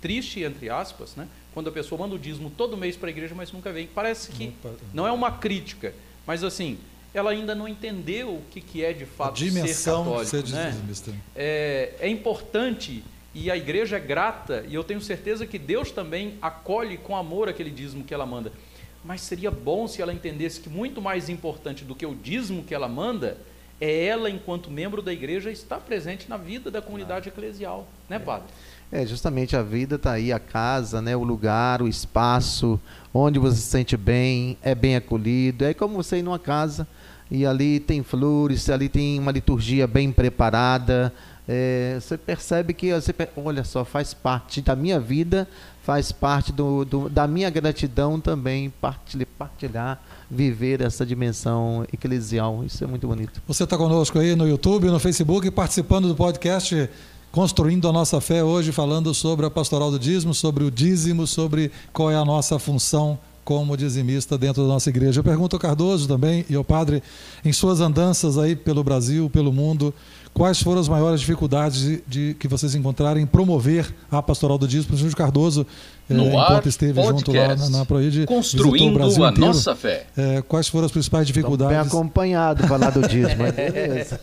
triste entre aspas, né? Quando a pessoa manda o dízimo todo mês para a igreja, mas nunca vem. Parece que não é uma crítica, mas assim, ela ainda não entendeu o que, que é de A fato ser dimensão de católico, ser né? é, é importante e a igreja é grata, e eu tenho certeza que Deus também acolhe com amor aquele dízimo que ela manda. Mas seria bom se ela entendesse que muito mais importante do que o dízimo que ela manda é ela, enquanto membro da igreja, estar presente na vida da comunidade eclesial, né, padre? É, justamente a vida está aí, a casa, né, o lugar, o espaço, onde você se sente bem, é bem acolhido. É como você ir numa casa e ali tem flores, ali tem uma liturgia bem preparada. é, você percebe que, você, olha só, faz parte da minha vida, faz parte do, do- da minha gratidão também, partilhar, partilhar, viver essa dimensão eclesial. Isso é muito bonito. Você está conosco aí no YouTube, no Facebook, participando do podcast Construindo a Nossa Fé, hoje falando sobre a pastoral do dízimo, sobre o dízimo, sobre qual é a nossa função como dizimista dentro da nossa igreja. Eu pergunto ao Cardoso também e ao padre, em suas andanças aí pelo Brasil, pelo mundo, quais foram as maiores dificuldades de, de que vocês encontraram em promover a pastoral do dízimo? O Júlio Cardoso, é, enquanto esteve podcast, junto lá na, na Proid, construindo o Brasil a inteiro, nossa fé. É, quais foram as principais dificuldades? Estamos bem acompanhado falar do dízimo, beleza.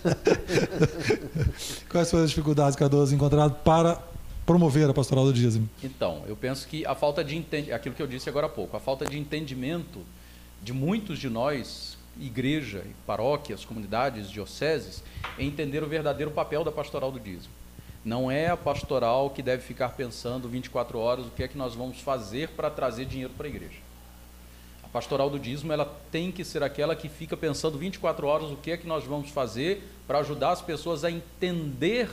quais foram as dificuldades, Cardoso, encontradas para promover a pastoral do dízimo? Então, eu penso que a falta de entendimento, aquilo que eu disse agora há pouco, a falta de entendimento de muitos de nós, igreja, paróquias, comunidades, dioceses, é entender o verdadeiro papel da pastoral do dízimo. Não é a pastoral que deve ficar pensando 24 horas o que é que nós vamos fazer para trazer dinheiro para a igreja. A pastoral do dízimo ela tem que ser aquela que fica pensando 24 horas o que é que nós vamos fazer para ajudar as pessoas a entender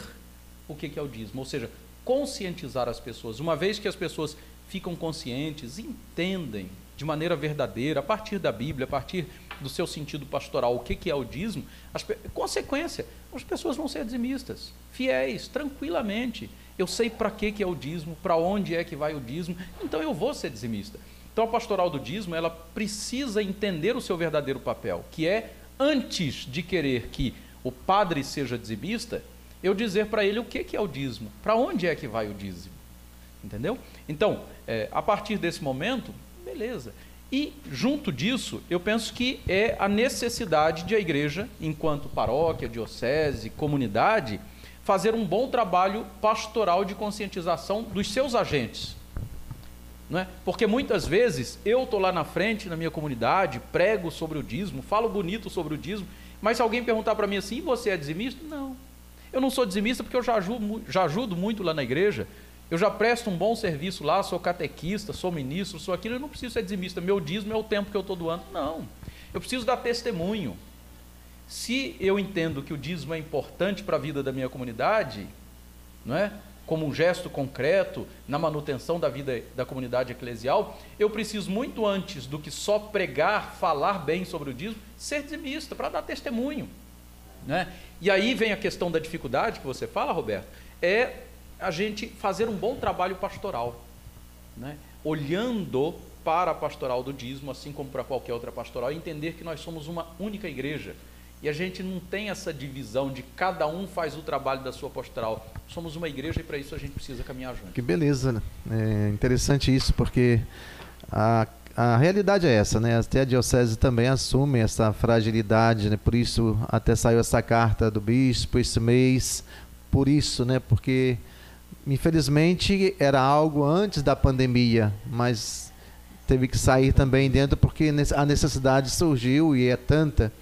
o que é o dízimo, ou seja, conscientizar as pessoas. Uma vez que as pessoas ficam conscientes, entendem de maneira verdadeira, a partir da Bíblia, a partir do seu sentido pastoral, o que é o dízimo, as, consequência, as pessoas vão ser dizimistas, fiéis, tranquilamente. Eu sei para que, que é o dízimo, para onde é que vai o dízimo, então eu vou ser dizimista. Então a pastoral do dízimo, ela precisa entender o seu verdadeiro papel, que é, antes de querer que o padre seja dizimista, eu dizer para ele o que, que é o dízimo, para onde é que vai o dízimo. Entendeu? Então, é, a partir desse momento, beleza. E, junto disso, eu penso que é a necessidade de a igreja, enquanto paróquia, diocese, comunidade, fazer um bom trabalho pastoral de conscientização dos seus agentes. Não é? Porque muitas vezes eu estou lá na frente, na minha comunidade, prego sobre o dízimo, falo bonito sobre o dízimo, mas se alguém perguntar para mim assim, você é dizimista? Não. Eu não sou dizimista porque eu já ajudo, já ajudo muito lá na igreja, eu já presto um bom serviço lá, sou catequista, sou ministro, sou aquilo, eu não preciso ser dizimista. Meu dízimo é o tempo que eu estou doando. Não. Eu preciso dar testemunho. Se eu entendo que o dízimo é importante para a vida da minha comunidade, não é? como um gesto concreto na manutenção da vida da comunidade eclesial, eu preciso muito antes do que só pregar, falar bem sobre o dízimo, ser dizimista, para dar testemunho. Né? E aí vem a questão da dificuldade que você fala, Roberto, é a gente fazer um bom trabalho pastoral, né? olhando para a pastoral do dízimo, assim como para qualquer outra pastoral, e entender que nós somos uma única igreja. E a gente não tem essa divisão de cada um faz o trabalho da sua pastoral. Somos uma igreja e para isso a gente precisa caminhar junto. Que beleza, né? É interessante isso, porque a, a realidade é essa, né? Até a diocese também assume essa fragilidade, né? Por isso até saiu essa carta do bispo esse mês, por isso, né? Porque Infelizmente era algo antes da pandemia, mas teve que sair também dentro porque a necessidade surgiu e é tanta.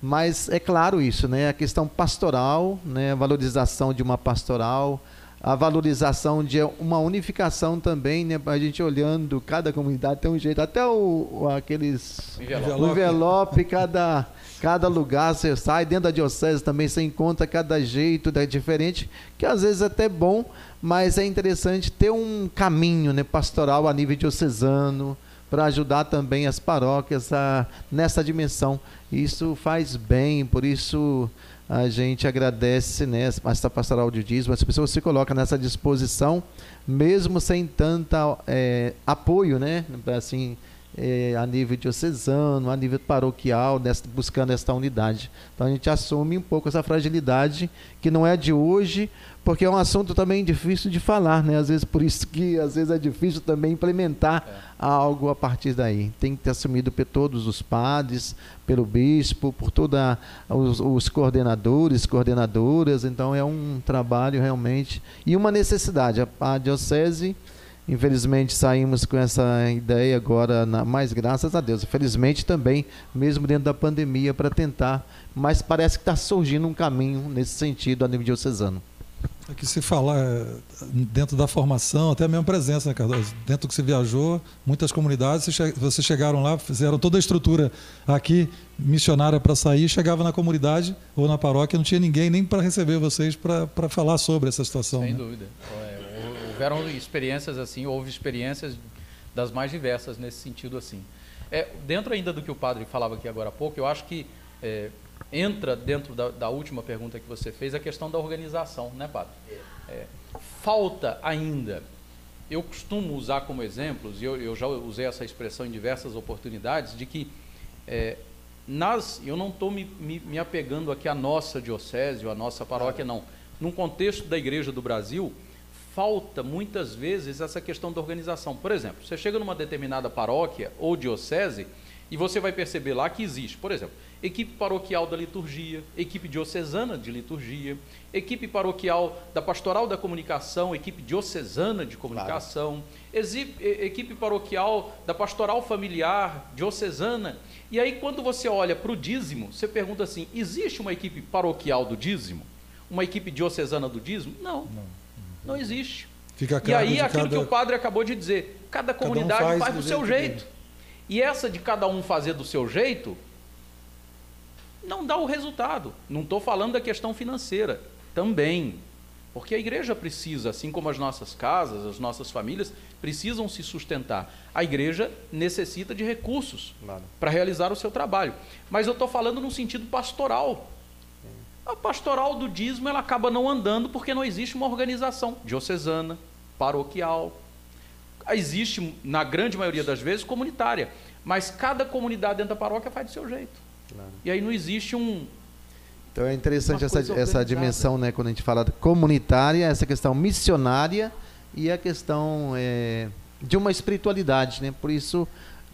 Mas é claro isso, né? A questão pastoral, né? Valorização de uma pastoral, a valorização de uma unificação também, né? A gente olhando cada comunidade tem um jeito, até o, aqueles envelope, o envelope cada cada lugar você sai dentro da diocese também você encontra cada jeito é diferente, que às vezes é até bom, mas é interessante ter um caminho né, pastoral a nível diocesano para ajudar também as paróquias a, nessa dimensão. Isso faz bem, por isso a gente agradece né, essa pastoral de dízimo, as pessoas se colocam nessa disposição, mesmo sem tanta é, apoio, né, assim, é, a nível diocesano, a nível paroquial, buscando esta unidade. Então a gente assume um pouco essa fragilidade que não é de hoje, porque é um assunto também difícil de falar, né? Às vezes por isso que às vezes é difícil também implementar é. algo a partir daí. Tem que ter assumido por todos os padres, pelo bispo, por todos os, os coordenadores, coordenadoras. Então é um trabalho realmente e uma necessidade. A, a diocese Infelizmente saímos com essa ideia agora, na, mas graças a Deus, infelizmente também, mesmo dentro da pandemia, para tentar, mas parece que está surgindo um caminho nesse sentido a nível diocesano. É que se falar é, dentro da formação, até a mesma presença, né, Cardoso? Dentro do que você viajou, muitas comunidades, vocês chegaram lá, fizeram toda a estrutura aqui, missionária para sair, chegava na comunidade ou na paróquia, não tinha ninguém nem para receber vocês para falar sobre essa situação. Sem né? dúvida. Houveram experiências assim, houve experiências das mais diversas nesse sentido assim. É, dentro ainda do que o padre falava aqui agora há pouco, eu acho que é, entra dentro da, da, última pergunta que você fez a questão da organização, né, padre? É, falta ainda eu costumo usar como exemplos, e eu, eu, já usei essa expressão em diversas oportunidades, de que é, nas, eu não estou me, me, me, apegando aqui à nossa diocese ou à nossa paróquia, não. Num contexto da Igreja do Brasil, falta muitas vezes essa questão da organização. Por exemplo, você chega numa determinada paróquia ou diocese e você vai perceber lá que existe, por exemplo, equipe paroquial da liturgia, equipe diocesana de liturgia, equipe paroquial da pastoral da comunicação, equipe diocesana de comunicação, claro. equipe paroquial da pastoral familiar diocesana. E aí, quando você olha para o dízimo, você pergunta assim: existe uma equipe paroquial do dízimo? Uma equipe diocesana do dízimo? Não, não, não existe. e aí, aquilo cada... que o padre acabou de dizer: cada comunidade cada um faz, faz do, do seu jeito. jeito. E essa de cada um fazer do seu jeito não dá o resultado. Não estou falando da questão financeira, também. Porque a igreja precisa, assim como as nossas casas, as nossas famílias, precisam se sustentar. A igreja necessita de recursos claro. para realizar o seu trabalho. Mas eu estou falando no sentido pastoral. A pastoral do dízimo ela acaba não andando porque não existe uma organização diocesana, paroquial. Existe, na grande maioria das vezes, comunitária. Mas cada comunidade dentro da paróquia faz do seu jeito. Claro. E aí não existe um. Então é interessante essa, essa dimensão, né, quando a gente fala comunitária, essa questão missionária e a questão é, de uma espiritualidade, né? Por isso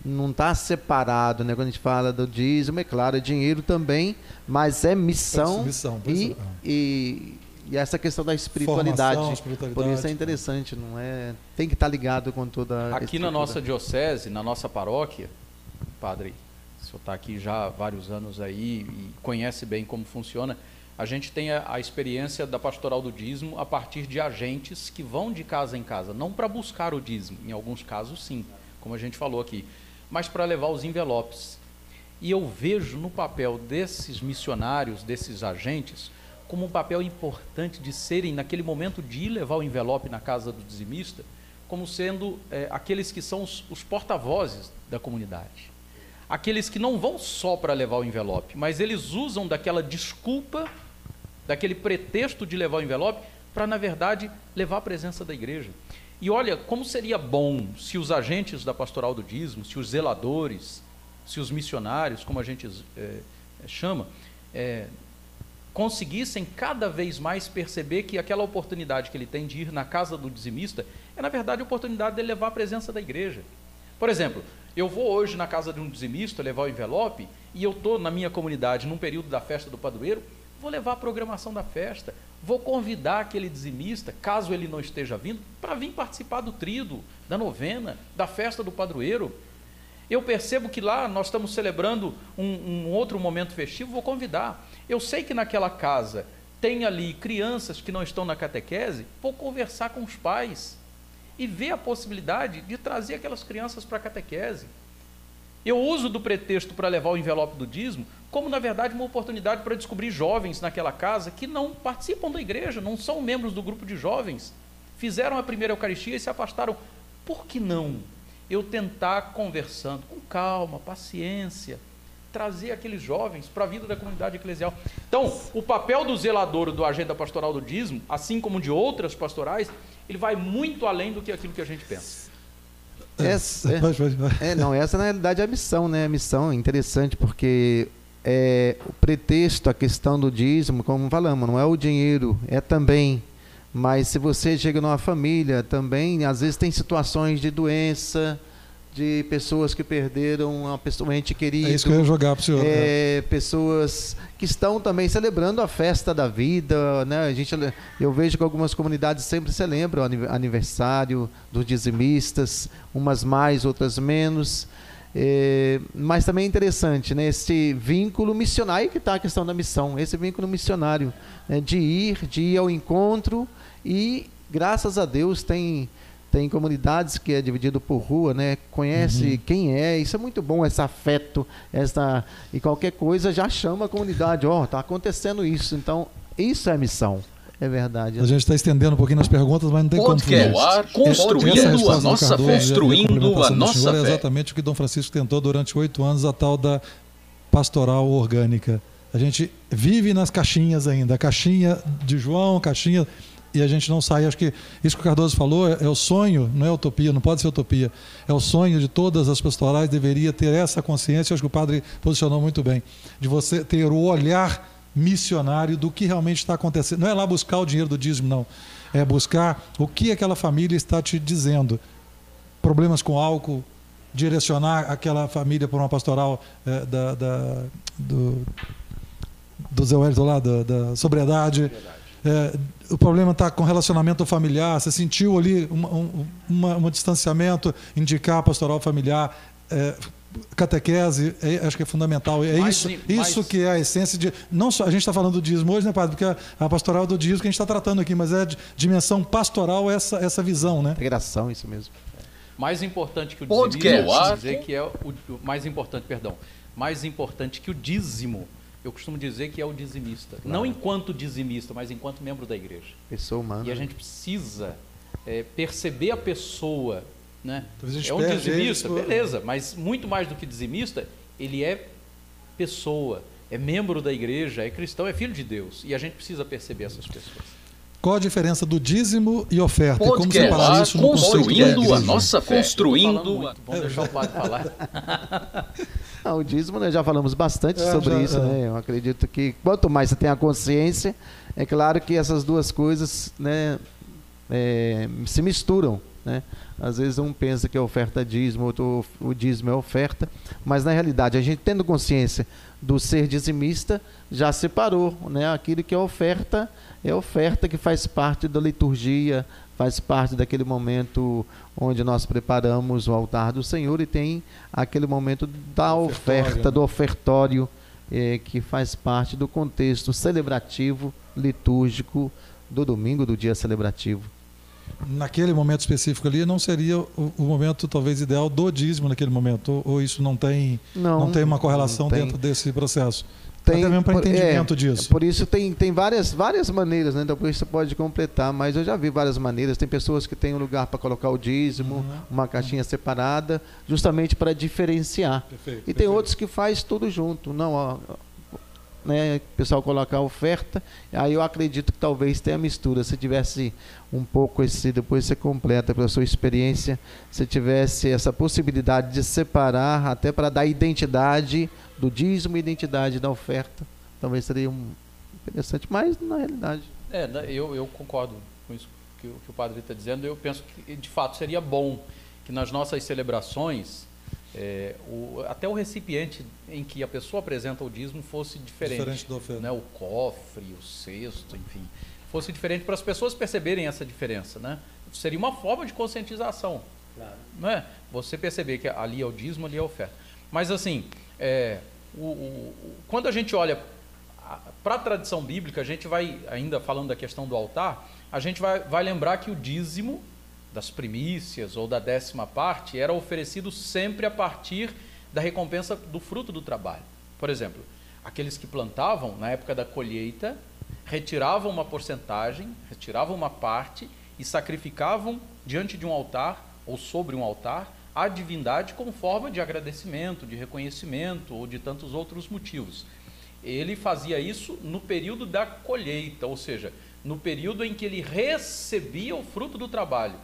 não está separado, né? Quando a gente fala do dízimo, é claro, é dinheiro também, mas é missão, é missão e, e, e, essa questão da espiritualidade. espiritualidade. Por isso é interessante, não é? Tem que estar tá ligado com toda. Aqui na nossa diocese, na nossa paróquia, padre, o senhor está aqui já há vários anos aí e conhece bem como funciona. A gente tem a, a, experiência da pastoral do dízimo a partir de agentes que vão de casa em casa, não para buscar o dízimo, em alguns casos sim, como a gente falou aqui, mas para levar os envelopes. E eu vejo no papel desses missionários, desses agentes, como um papel importante de serem, naquele momento de ir levar o envelope na casa do dizimista, como sendo é, aqueles que são os, os porta-vozes da comunidade aqueles que não vão só para levar o envelope, mas eles usam daquela desculpa, daquele pretexto de levar o envelope, para, na verdade, levar a presença da igreja. E olha, como seria bom se os agentes da pastoral do dízimo, se os zeladores, se os missionários, como a gente é, chama, é, conseguissem cada vez mais perceber que aquela oportunidade que ele tem de ir na casa do dizimista é, na verdade, a oportunidade de levar a presença da igreja. Por exemplo, eu vou hoje na casa de um dizimista levar o envelope e eu estou na minha comunidade num período da festa do padroeiro, vou levar a programação da festa, vou convidar aquele dizimista, caso ele não esteja vindo, para vir participar do trido, da novena, da festa do padroeiro. Eu percebo que lá nós estamos celebrando um, um outro momento festivo, vou convidar. Eu sei que naquela casa tem ali crianças que não estão na catequese, vou conversar com os pais e ver a possibilidade de trazer aquelas crianças para a catequese. Eu uso do pretexto para levar o envelope do dízimo como, na verdade, uma oportunidade para descobrir jovens naquela casa que não participam da igreja, não são membros do grupo de jovens, fizeram a primeira Eucaristia e se afastaram. Por que não eu tentar, conversando com calma, paciência, trazer aqueles jovens para a vida da comunidade eclesial? Então, o papel do zelador do agenda pastoral do dízimo, assim como de outras pastorais, ele vai muito além do que aquilo que a gente pensa. Essa, é, é, não, essa na realidade é a missão, né? A missão é interessante porque é, o pretexto, a questão do dízimo, como falamos, não é o dinheiro, é também. Mas se você chega numa família também, às vezes tem situações de doença, de pessoas que perderam uma pessoa, um ente querido. É isso que eu ia jogar para o senhor. É, Pessoas que estão também celebrando a festa da vida. Né? A gente, eu vejo que algumas comunidades sempre celebram o aniversário dos dizimistas, umas mais, outras menos. É, mas também é interessante, né? Esse vínculo missionário que está a questão da missão, esse vínculo missionário, né? de ir, de ir ao encontro e, graças a Deus, tem tem comunidades que é dividido por rua, né? Conhece uhum. quem é, isso é muito bom, esse afeto, essa e qualquer coisa já chama a comunidade, ó, oh, tá acontecendo isso. Então, isso é missão. É verdade. A gente está estendendo um pouquinho nas perguntas, mas não tem como. Podcast, construindo a nossa, Cardoso, construindo a nossa senhor, É exatamente o que Dom Francisco tentou durante oito anos, a tal da pastoral orgânica. A gente vive nas caixinhas ainda, a caixinha de João, caixinha e a gente não sai. Acho que isso que o Cardoso falou é, é, o sonho, não é utopia, não pode ser utopia. É o sonho de todas as pastorais, deveria ter essa consciência. Acho que o padre posicionou muito bem, de você ter o olhar missionário do que realmente está acontecendo. Não é lá buscar o dinheiro do dízimo, não. É buscar o que aquela família está te dizendo. Problemas com álcool, direcionar aquela família para uma pastoral é, da, da, do, do Zé Wellington lá, da, da sobriedade. É, o problema está com relacionamento familiar, você sentiu ali um, uma, um distanciamento, indicar a pastoral familiar, é, catequese, é, acho que é fundamental. É mais, isso, mais... isso que é a essência de. Não só, a gente está falando do dízimo hoje, né, padre? Porque a, a pastoral do dízimo que a gente está tratando aqui, mas é de dimensão pastoral essa, essa visão, né? Integração, isso mesmo. Mais importante que o dízimo, dizer que é o, o mais importante, perdão, mais importante que o dízimo eu costumo dizer que é o dizimista. Claro. Não enquanto dizimista, mas enquanto membro da igreja. Pessoa humana. E a gente precisa é, perceber a pessoa. Né? É um dizimista, beleza, mas muito mais do que dizimista, ele é pessoa, é membro da igreja, é cristão, é filho de Deus. E a gente precisa perceber essas pessoas. Qual a diferença do dízimo e oferta? Podcast, como separar isso no construindo a nossa fé. Construindo. Muito, vamos deixar o padre falar. Não, o dízimo nós já falamos bastante é, sobre já, isso, é. né? Eu acredito que quanto mais você tem a consciência, é claro que essas duas coisas, né, é, se misturam, né? Às vezes um pensa que a oferta é dízimo, outro o dízimo é oferta, mas na realidade a gente tendo consciência do ser dizimista já separou, né? Aquilo que é oferta é oferta que faz parte da liturgia, faz parte daquele momento onde nós preparamos o altar do Senhor e tem aquele momento da oferta, né? do ofertório, é, que faz parte do contexto celebrativo, litúrgico do domingo, do dia celebrativo. Naquele momento específico ali, não seria o, o momento talvez ideal do dízimo naquele momento? Ou, ou isso não tem, não, não tem uma correlação tem. dentro desse processo? Tem, Até mesmo para entendimento é, disso. Por isso tem, tem várias, várias maneiras, né? Então por isso você pode completar, mas eu já vi várias maneiras. Tem pessoas que têm um lugar para colocar o dízimo, uhum. uma caixinha uhum. separada, justamente para diferenciar. Perfeito, e tem perfeito. outros que faz tudo junto. Não, ó, né, o pessoal coloca a oferta, aí eu acredito que talvez tenha mistura. Se tivesse um pouco esse, depois você completa pela sua experiência, se tivesse essa possibilidade de separar, até para dar identidade do dízimo e identidade da oferta, talvez seria um interessante, mas na realidade. É, né, eu, eu concordo com isso que, que o padre está dizendo. Eu penso que de fato seria bom que nas nossas celebrações é, o, até o recipiente em que a pessoa apresenta o dízimo fosse diferente. Diferente do oferta. Né? O cofre, o cesto, enfim. Fosse diferente para as pessoas perceberem essa diferença. Né? Seria uma forma de conscientização. Claro. Não é? Você perceber que ali é o dízimo, ali é a oferta. Mas assim, é, o, o, quando a gente olha para a tradição bíblica, a gente vai, ainda falando da questão do altar, a gente vai, vai lembrar que o dízimo das primícias ou da décima parte era oferecido sempre a partir da recompensa do fruto do trabalho. Por exemplo, aqueles que plantavam na época da colheita retiravam uma porcentagem, retiravam uma parte e sacrificavam diante de um altar ou sobre um altar a divindade como forma de agradecimento, de reconhecimento ou de tantos outros motivos. Ele fazia isso no período da colheita, ou seja, no período em que ele recebia o fruto do trabalho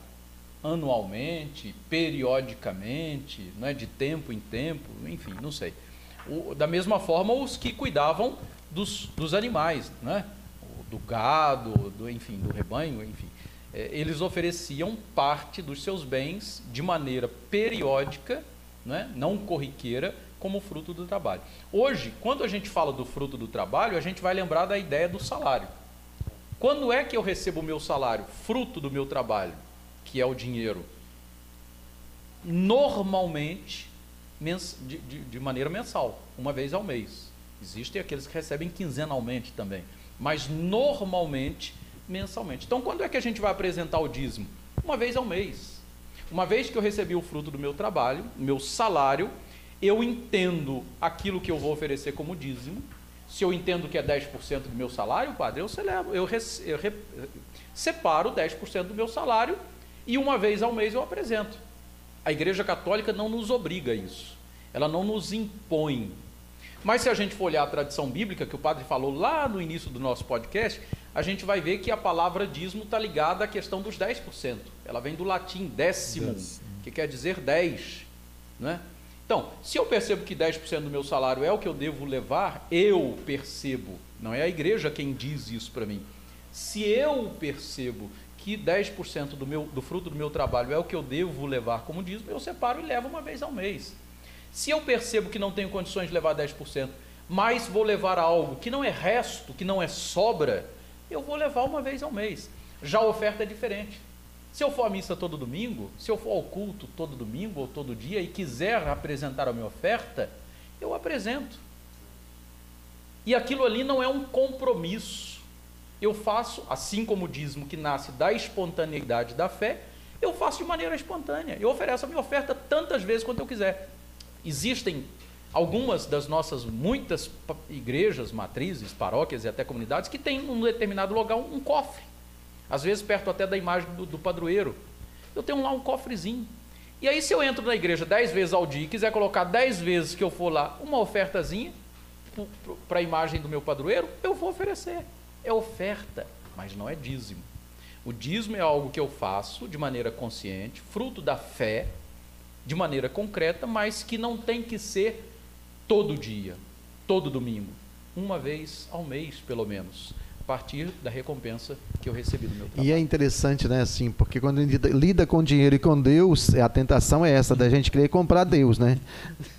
anualmente, periodicamente, né, de tempo em tempo, enfim, não sei. O, da mesma forma, os que cuidavam dos, dos animais, né, do gado, do, enfim, do rebanho, enfim, eles ofereciam parte dos seus bens de maneira periódica, né, não corriqueira, como fruto do trabalho. Hoje, quando a gente fala do fruto do trabalho, a gente vai lembrar da ideia do salário. Quando é que eu recebo o meu salário? Fruto do meu trabalho que é o dinheiro, normalmente de, de, de maneira mensal, uma vez ao mês. Existem aqueles que recebem quinzenalmente também, mas normalmente mensalmente. Então, quando é que a gente vai apresentar o dízimo? Uma vez ao mês. Uma vez que eu recebi o fruto do meu trabalho, meu salário, eu entendo aquilo que eu vou oferecer como dízimo. Se eu entendo que é 10% do meu salário, padre, eu, celebro, eu, eu, eu separo 10% do meu salário e uma vez ao mês eu apresento. A Igreja Católica não nos obriga a isso. Ela não nos impõe. Mas se a gente for olhar a tradição bíblica, que o padre falou lá no início do nosso podcast, a gente vai ver que a palavra dízimo está ligada à questão dos 10%. Ela vem do latim décimo, que quer dizer 10. Né? Então, se eu percebo que 10% do meu salário é o que eu devo levar, eu percebo, não é a igreja quem diz isso para mim. Se eu percebo que 10% do, meu, do fruto do meu trabalho é o que eu devo levar como dízimo, eu separo e levo uma vez ao mês. Se eu percebo que não tenho condições de levar 10%, mas vou levar algo que não é resto, que não é sobra, eu vou levar uma vez ao mês. Já a oferta é diferente. Se eu for à missa todo domingo, se eu for ao culto todo domingo ou todo dia e quiser apresentar a minha oferta, eu apresento. E aquilo ali não é um compromisso. Eu faço, assim como o dízimo que nasce da espontaneidade da fé, eu faço de maneira espontânea. Eu ofereço a minha oferta tantas vezes quanto eu quiser. Existem algumas das nossas muitas igrejas, matrizes, paróquias e até comunidades que têm num determinado lugar um, um cofre. Às vezes perto até da imagem do, do padroeiro. Eu tenho lá um cofrezinho. E aí, se eu entro na igreja dez vezes ao dia e quiser colocar dez vezes que eu for lá uma ofertazinha para a imagem do meu padroeiro, eu vou oferecer. É oferta, mas não é dízimo. O dízimo é algo que eu faço de maneira consciente, fruto da fé, de maneira concreta, mas que não tem que ser todo dia, todo domingo, uma vez ao mês, pelo menos, a partir da recompensa que eu recebi do meu trabalho. E é interessante, né, assim, porque quando a gente lida com dinheiro e com Deus, a tentação é essa, da gente querer comprar Deus, né?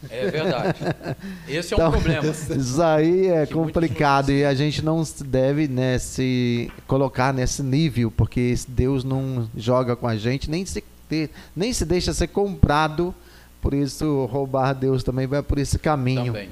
É verdade. Esse é Então, um problema. Isso aí é Que complicado e a gente não se deve né, se colocar nesse nível, porque Deus não joga com a gente, nem se, ter, nem se deixa ser comprado, por isso roubar Deus também vai por esse caminho. Também.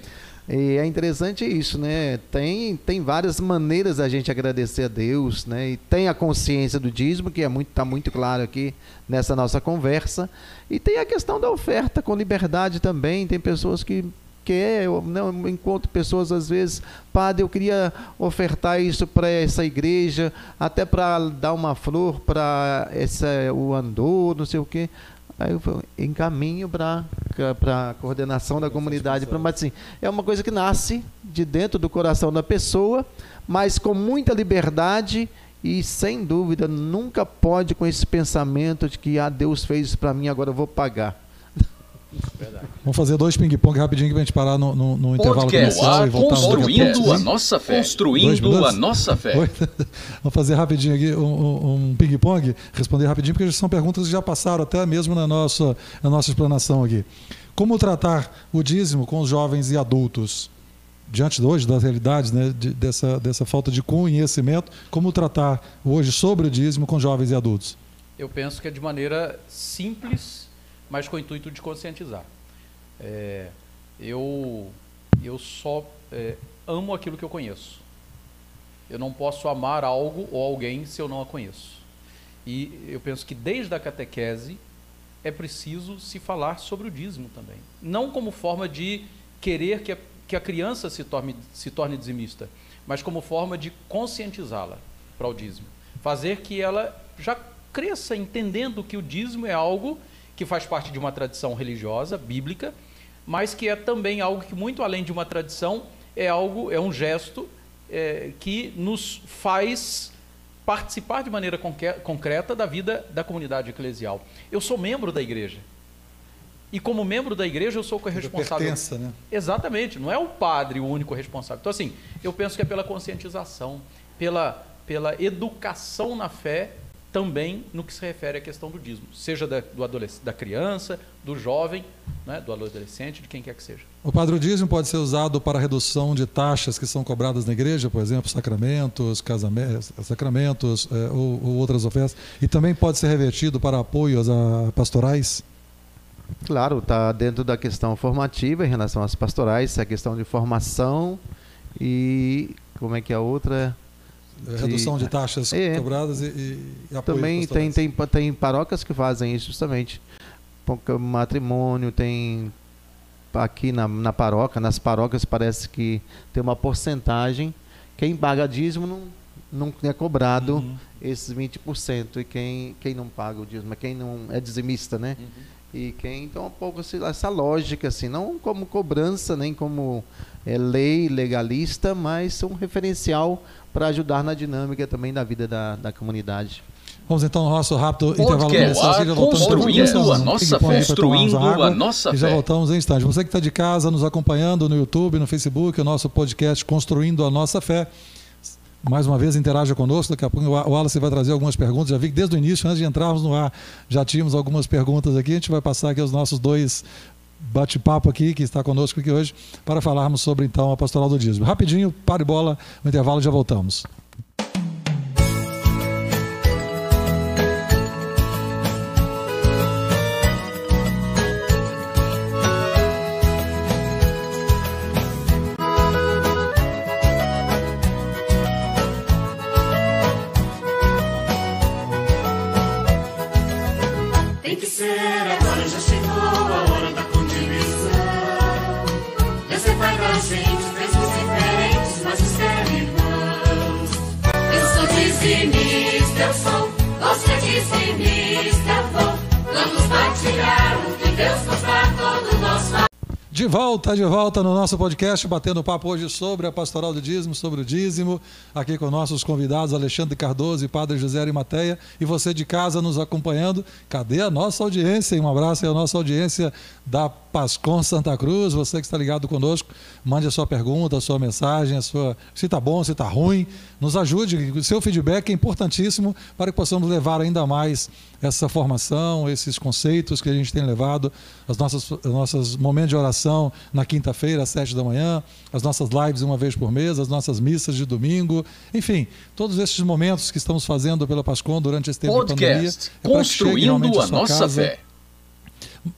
E é interessante isso, né? Tem, tem várias maneiras da gente agradecer a Deus, né? E tem a consciência do dízimo, que é muito, tá muito claro aqui nessa nossa conversa. E tem a questão da oferta com liberdade também. Tem pessoas que quer, eu não encontro pessoas às vezes, padre, eu queria ofertar isso para essa igreja, até para dar uma flor para essa o andor, não sei o quê. Aí eu encaminho para a coordenação da comunidade. pra- Mas assim, é uma coisa que nasce de dentro do coração da pessoa, mas com muita liberdade e sem dúvida nunca pode com esse pensamento de que ah, Deus fez isso para mim, agora eu vou pagar. Verdade. Vamos fazer dois ping-pong rapidinho para a gente parar no, no, no intervalo comercial e voltar a Construindo a nossa fé. Construindo a nossa fé. Vamos fazer rapidinho aqui um, um- um ping-pong, responder rapidinho, porque são perguntas que já passaram até mesmo na nossa, na nossa explanação aqui. Como tratar o dízimo com os jovens e adultos? Diante de hoje, das realidades, né, de- dessa, dessa falta de conhecimento, como tratar hoje sobre o dízimo com jovens e adultos? Eu penso que é de maneira simples, mas com o intuito de conscientizar. É, eu, eu só é, amo aquilo que eu conheço. Eu não posso amar algo ou alguém se eu não a conheço. E eu penso que desde a catequese é preciso se falar sobre o dízimo também. Não como forma de querer que a, que a criança se torne, se torne dizimista, mas como forma de conscientizá-la para o dízimo. Fazer que ela já cresça entendendo que o dízimo é algo que faz parte de uma tradição religiosa, bíblica, mas que é também algo que, muito além de uma tradição, é algo, é um gesto é, que nos faz participar de maneira concreta da vida da comunidade eclesial. Eu sou membro da igreja. E como membro da igreja, eu sou corresponsável. Pertença, né? Exatamente, não é o padre o único responsável. Então, assim, eu penso que é pela conscientização, pela, pela educação na fé, também no que se refere à questão do dízimo, seja da, da criança, do jovem, né, do adolescente, de quem quer que seja. O padre o dízimo pode ser usado para redução de taxas que são cobradas na igreja, por exemplo, sacramentos, casamentos, sacramentos eh, ou, ou outras ofertas, e também pode ser revertido para apoios a pastorais? Claro, está dentro da questão formativa em relação às pastorais, a questão de formação e como é que é a outra? Redução de taxas É. cobradas e, e, e apoio Também tem, tem, tem paróquias que fazem isso justamente. O matrimônio tem aqui na, na paróquia, nas paróquias parece que tem uma porcentagem. Quem paga dízimo não, não é cobrado Uhum. esses 20%. E quem, quem não paga o dízimo, quem não é dizimista, né? E quem então um pouco essa lógica assim, não como cobrança nem como é, lei legalista, mas um referencial para ajudar na dinâmica também da vida da, da comunidade. Vamos então ao nosso rápido intervalo comercial. Já voltamos construindo a nossa fé. Construindo a nossa fé. E já voltamos em instantes. Você que está de casa nos acompanhando no YouTube, no Facebook, o nosso podcast Construindo a Nossa Fé. Mais uma vez, interaja conosco. Daqui a pouco o Wallace vai trazer algumas perguntas. Já vi que desde o início, antes de entrarmos no ar, já tínhamos algumas perguntas aqui. A gente vai passar aqui os nossos dois bate-papo aqui, que está conosco aqui hoje, para falarmos sobre então a pastoral do dízimo. Rapidinho, pare bola, o intervalo já voltamos. De volta, de volta no nosso podcast, batendo papo hoje sobre a pastoral do dízimo, sobre o dízimo, aqui com nossos convidados Alexandre Cardoso e Padre José Arimateia, e você de casa nos acompanhando. Cadê a nossa audiência? Um abraço aí à nossa audiência da Pascom Santa Cruz, você que está ligado conosco, mande a sua pergunta, a sua mensagem, a sua, se está bom, se está ruim, nos ajude, o seu feedback é importantíssimo para que possamos levar ainda mais essa formação, esses conceitos que a gente tem levado, as nossas, os nossos momentos de oração na quinta-feira, às sete da manhã, as nossas lives uma vez por mês, as nossas missas de domingo, enfim, todos esses momentos que estamos fazendo pela Pascom durante esse tempo Podcast, de pandemia. É construindo a, a nossa casa, fé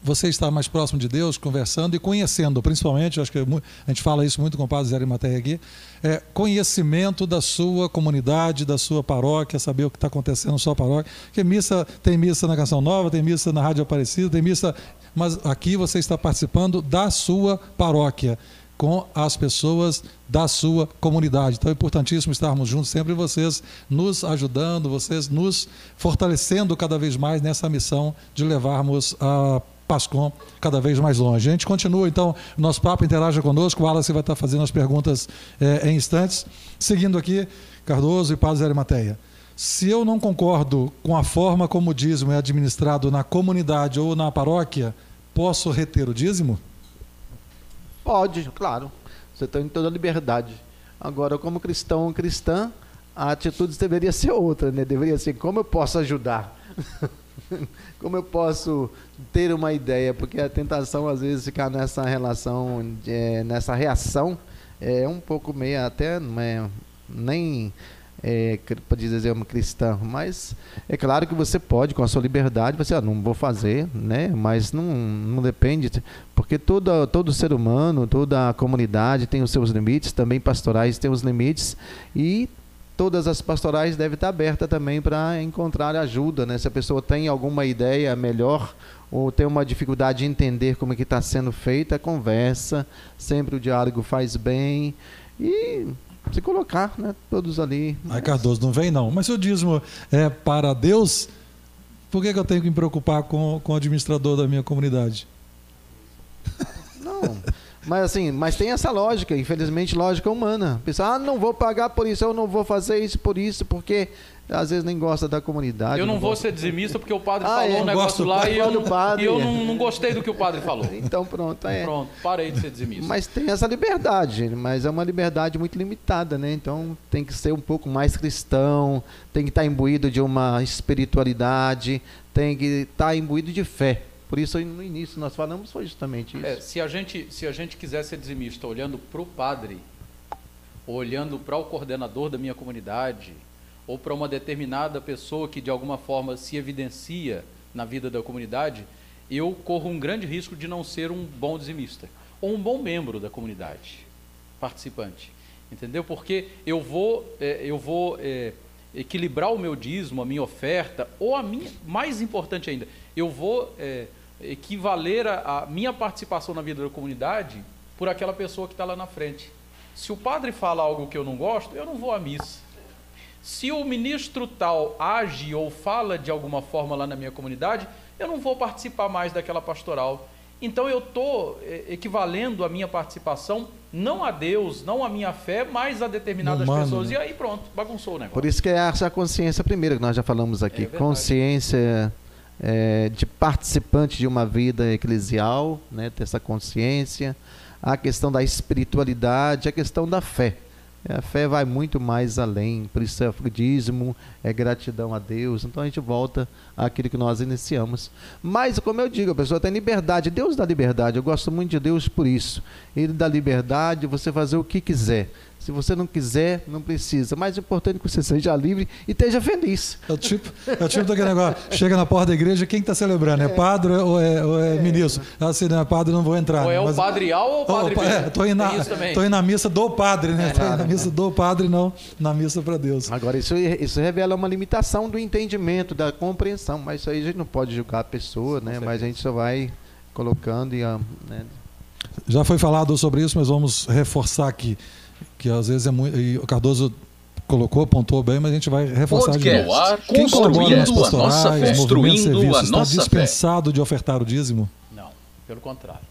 você está mais próximo de Deus, conversando e conhecendo, principalmente, acho que a gente fala isso muito com o Padre Zé Matéria aqui, é, conhecimento da sua comunidade, da sua paróquia, saber o que está acontecendo na sua paróquia. Porque missa, tem missa na Canção Nova, tem missa na Rádio Aparecida, tem missa. Mas aqui você está participando da sua paróquia com as pessoas da sua comunidade. Então é importantíssimo estarmos juntos, sempre vocês nos ajudando, vocês nos fortalecendo cada vez mais nessa missão de levarmos a Pascom cada vez mais longe. A gente continua então nosso papo, interaja conosco. O Wallace vai estar fazendo as perguntas é, em instantes. Seguindo aqui, Cardoso e Padre Zé Mateia. Se eu não concordo com a forma como o dízimo é administrado na comunidade ou na paróquia, posso reter o dízimo? Pode, claro. Você tem toda a liberdade. Agora, como cristão ou cristã, a atitude deveria ser outra, né? Deveria ser como eu posso ajudar. como eu posso ter uma ideia, porque a tentação às vezes ficar nessa relação, é, nessa reação é um pouco meio até é, nem é, para dizer uma cristã, mas é claro que você pode com a sua liberdade, você ah, não vou fazer, né? Mas não, não depende, porque todo todo ser humano, toda a comunidade tem os seus limites, também pastorais têm os limites. E todas as pastorais devem estar abertas também para encontrar ajuda, né? Se a pessoa tem alguma ideia melhor ou tem uma dificuldade de entender como é que está sendo feita, conversa, sempre o diálogo faz bem e se colocar, né? Todos ali. Mas... Ai, Cardoso, não vem não. Mas se o dízimo é para Deus, por que, que eu tenho que me preocupar com, com o administrador da minha comunidade? Mas assim, mas tem essa lógica, infelizmente, lógica humana. Pensar, ah, não vou pagar por isso, eu não vou fazer isso por isso, porque às vezes nem gosta da comunidade. Eu não, não vou ser dizimista porque o padre ah, falou é, um negócio lá e eu, não, padre, e eu não, não, gostei do que o padre falou. Então pronto, é. Pronto, parei de ser dizimista. Mas tem essa liberdade, mas é uma liberdade muito limitada, né? Então tem que ser um pouco mais cristão, tem que estar imbuído de uma espiritualidade, tem que estar imbuído de fé. Por isso, no início, nós falamos foi justamente isso. É, se, a gente, se a gente quiser ser dizimista olhando para o padre, olhando para o coordenador da minha comunidade, ou para uma determinada pessoa que de alguma forma se evidencia na vida da comunidade, eu corro um grande risco de não ser um bom dizimista ou um bom membro da comunidade participante, entendeu? Porque eu vou, é, eu vou é, equilibrar o meu dízimo, a minha oferta, ou a minha, mais importante ainda, eu vou é, equivaler a, a minha participação na vida da comunidade por aquela pessoa que está lá na frente. Se o padre fala algo que eu não gosto, eu não vou à missa. Se o ministro tal age ou fala de alguma forma lá na minha comunidade, eu não vou participar mais daquela pastoral. Então eu estou equivalendo a minha participação não a Deus, não a minha fé, mas a determinadas Humano, pessoas. né? E aí pronto, bagunçou o negócio. Por isso que é essa consciência primeira que nós já falamos aqui. É consciência é, de participante de uma vida eclesial, né, ter essa consciência. A questão da espiritualidade, a questão da fé. A fé vai muito mais além, por isso é dízimo, é gratidão a Deus. Então a gente volta àquilo que nós iniciamos. Mas, como eu digo, a pessoa tem liberdade, Deus dá liberdade. Eu gosto muito de Deus por isso. Ele dá liberdade, você fazer o que quiser. Se você não quiser, não precisa. Mais importante é que você seja livre e esteja feliz. É o tipo, é o tipo daquele negócio. Chega na porta da igreja, quem está celebrando? É padre ou é, ou é ministro? Ah, se não é padre, não vou entrar. Ou é o Mas- padrial ou o padre Opa, é, mesmo. tô indo, na, tô indo missa do padre, né? Tô indo na missa do padre, não na missa para Deus. Agora, isso, isso revela uma limitação do entendimento, da compreensão. Mas isso aí a gente não pode julgar a pessoa, né? Mas a gente só vai colocando e. ah, Né? Já foi falado sobre isso, mas vamos reforçar aqui. Que às vezes é muito. E o Cardoso colocou, apontou bem, mas a gente vai reforçar de novo. No ar, Quem colabora nas construindo a nossa pastorais, fé. movimentos, Construindo serviços, a está nossa fé. dispensado de ofertar o dízimo? Não, pelo contrário.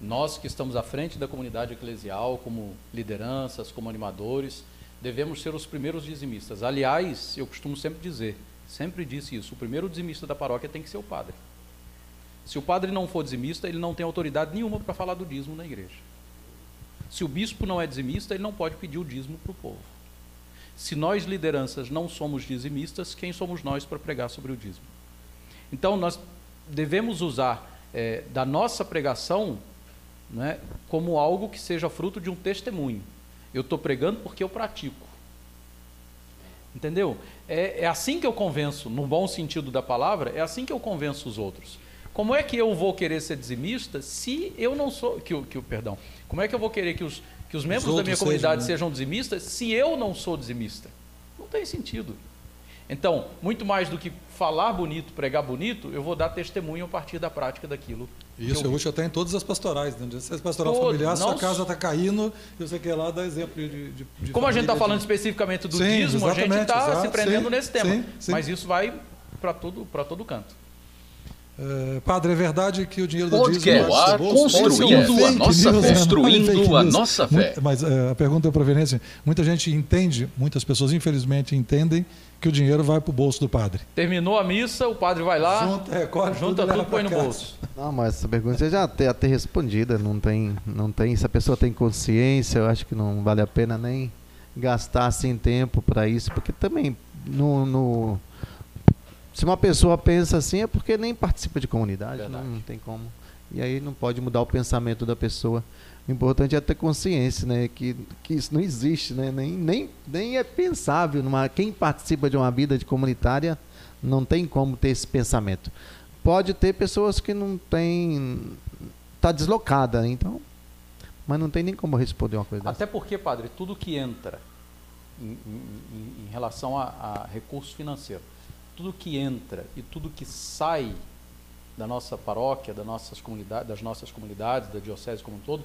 Nós que estamos à frente da comunidade eclesial, como lideranças, como animadores, devemos ser os primeiros dizimistas. Aliás, eu costumo sempre dizer, sempre disse isso, o primeiro dizimista da paróquia tem que ser o padre. Se o padre não for dizimista, ele não tem autoridade nenhuma para falar do dízimo na igreja. Se o bispo não é dizimista, ele não pode pedir o dízimo para o povo. Se nós, lideranças, não somos dizimistas, quem somos nós para pregar sobre o dízimo? Então, nós devemos usar eh, da nossa pregação né, como algo que seja fruto de um testemunho. Eu estou pregando porque eu pratico. Entendeu? É, é assim que eu convenço, no bom sentido da palavra, é assim que eu convenço os outros. Como é que eu vou querer ser dizimista se eu não sou. Que, que, perdão. Como é que eu vou querer que os, que os membros da outros minha sejam, comunidade né? sejam dizimistas se eu não sou dizimista? Não tem sentido. Então, muito mais do que falar bonito, pregar bonito, eu vou dar testemunho a partir da prática daquilo. Isso eu é útil até em todas as pastorais. Né? Se é pastoral Todo, familiar, sua casa está caindo e você quer lá dar exemplo de. de, de Como a gente está família, falando de- especificamente do Sim, dízimo, a gente está se prendendo sim, nesse tema. sim, sim. Mas isso vai para todo, pra todo canto. É, padre, é verdade que o dinheiro do dízimo Podcast. pro seu bolso? Construindo é a nossa fé. Construindo a nossa fé. Mas é, a pergunta é proveniência. Muita gente entende, muitas pessoas infelizmente entendem que o dinheiro vai para o bolso do padre. Terminou a missa, o padre vai lá, Junta, recolhe junta tudo e tudo, põe no casa. bolso. Não, mas essa pergunta você já tem até respondida. Não tem, não tem. Se a pessoa tem consciência, eu acho que não vale a pena nem gastar assim tempo para isso, porque também no, no- se uma pessoa pensa assim é porque nem participa de comunidade, não, não tem como. E aí não pode mudar o pensamento da pessoa. O importante é ter consciência, né, que, que isso não existe, né, nem, nem, nem é pensável. Numa, quem participa de uma vida de comunitária não tem como ter esse pensamento. Pode ter pessoas que não têm. Está deslocada, então. Mas não tem nem como responder uma coisa dessa. Até porque, padre, tudo que entra em, em- em- em relação a, a recurso financeiro, tudo que entra e tudo que sai da nossa paróquia, das nossas comunidades, das nossas comunidades, da diocese como um todo,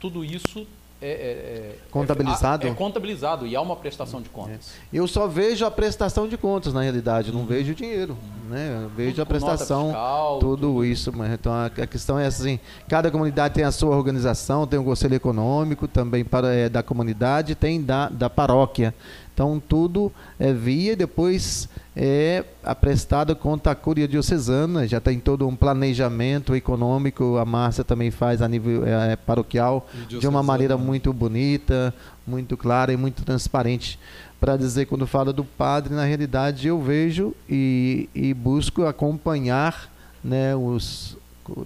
tudo isso é, é- é- Contabilizado? É, é contabilizado e há uma prestação de contas. Eu só vejo a prestação de contas, na realidade, não vejo o dinheiro. Né? Eu vejo Tudo a prestação, fiscal, tudo, isso. Mas, então a, questão é assim: cada comunidade tem a sua organização, tem um conselho econômico também para, é, da comunidade, tem da, da paróquia. Então tudo é via e depois é aprestado contra a Cúria Diocesana, já tem todo um planejamento econômico, a Márcia também faz a nível é, paroquial, E de uma maneira muito bonita, muito clara e muito transparente. Para dizer, quando fala do padre, na realidade eu vejo e, e busco acompanhar né, os.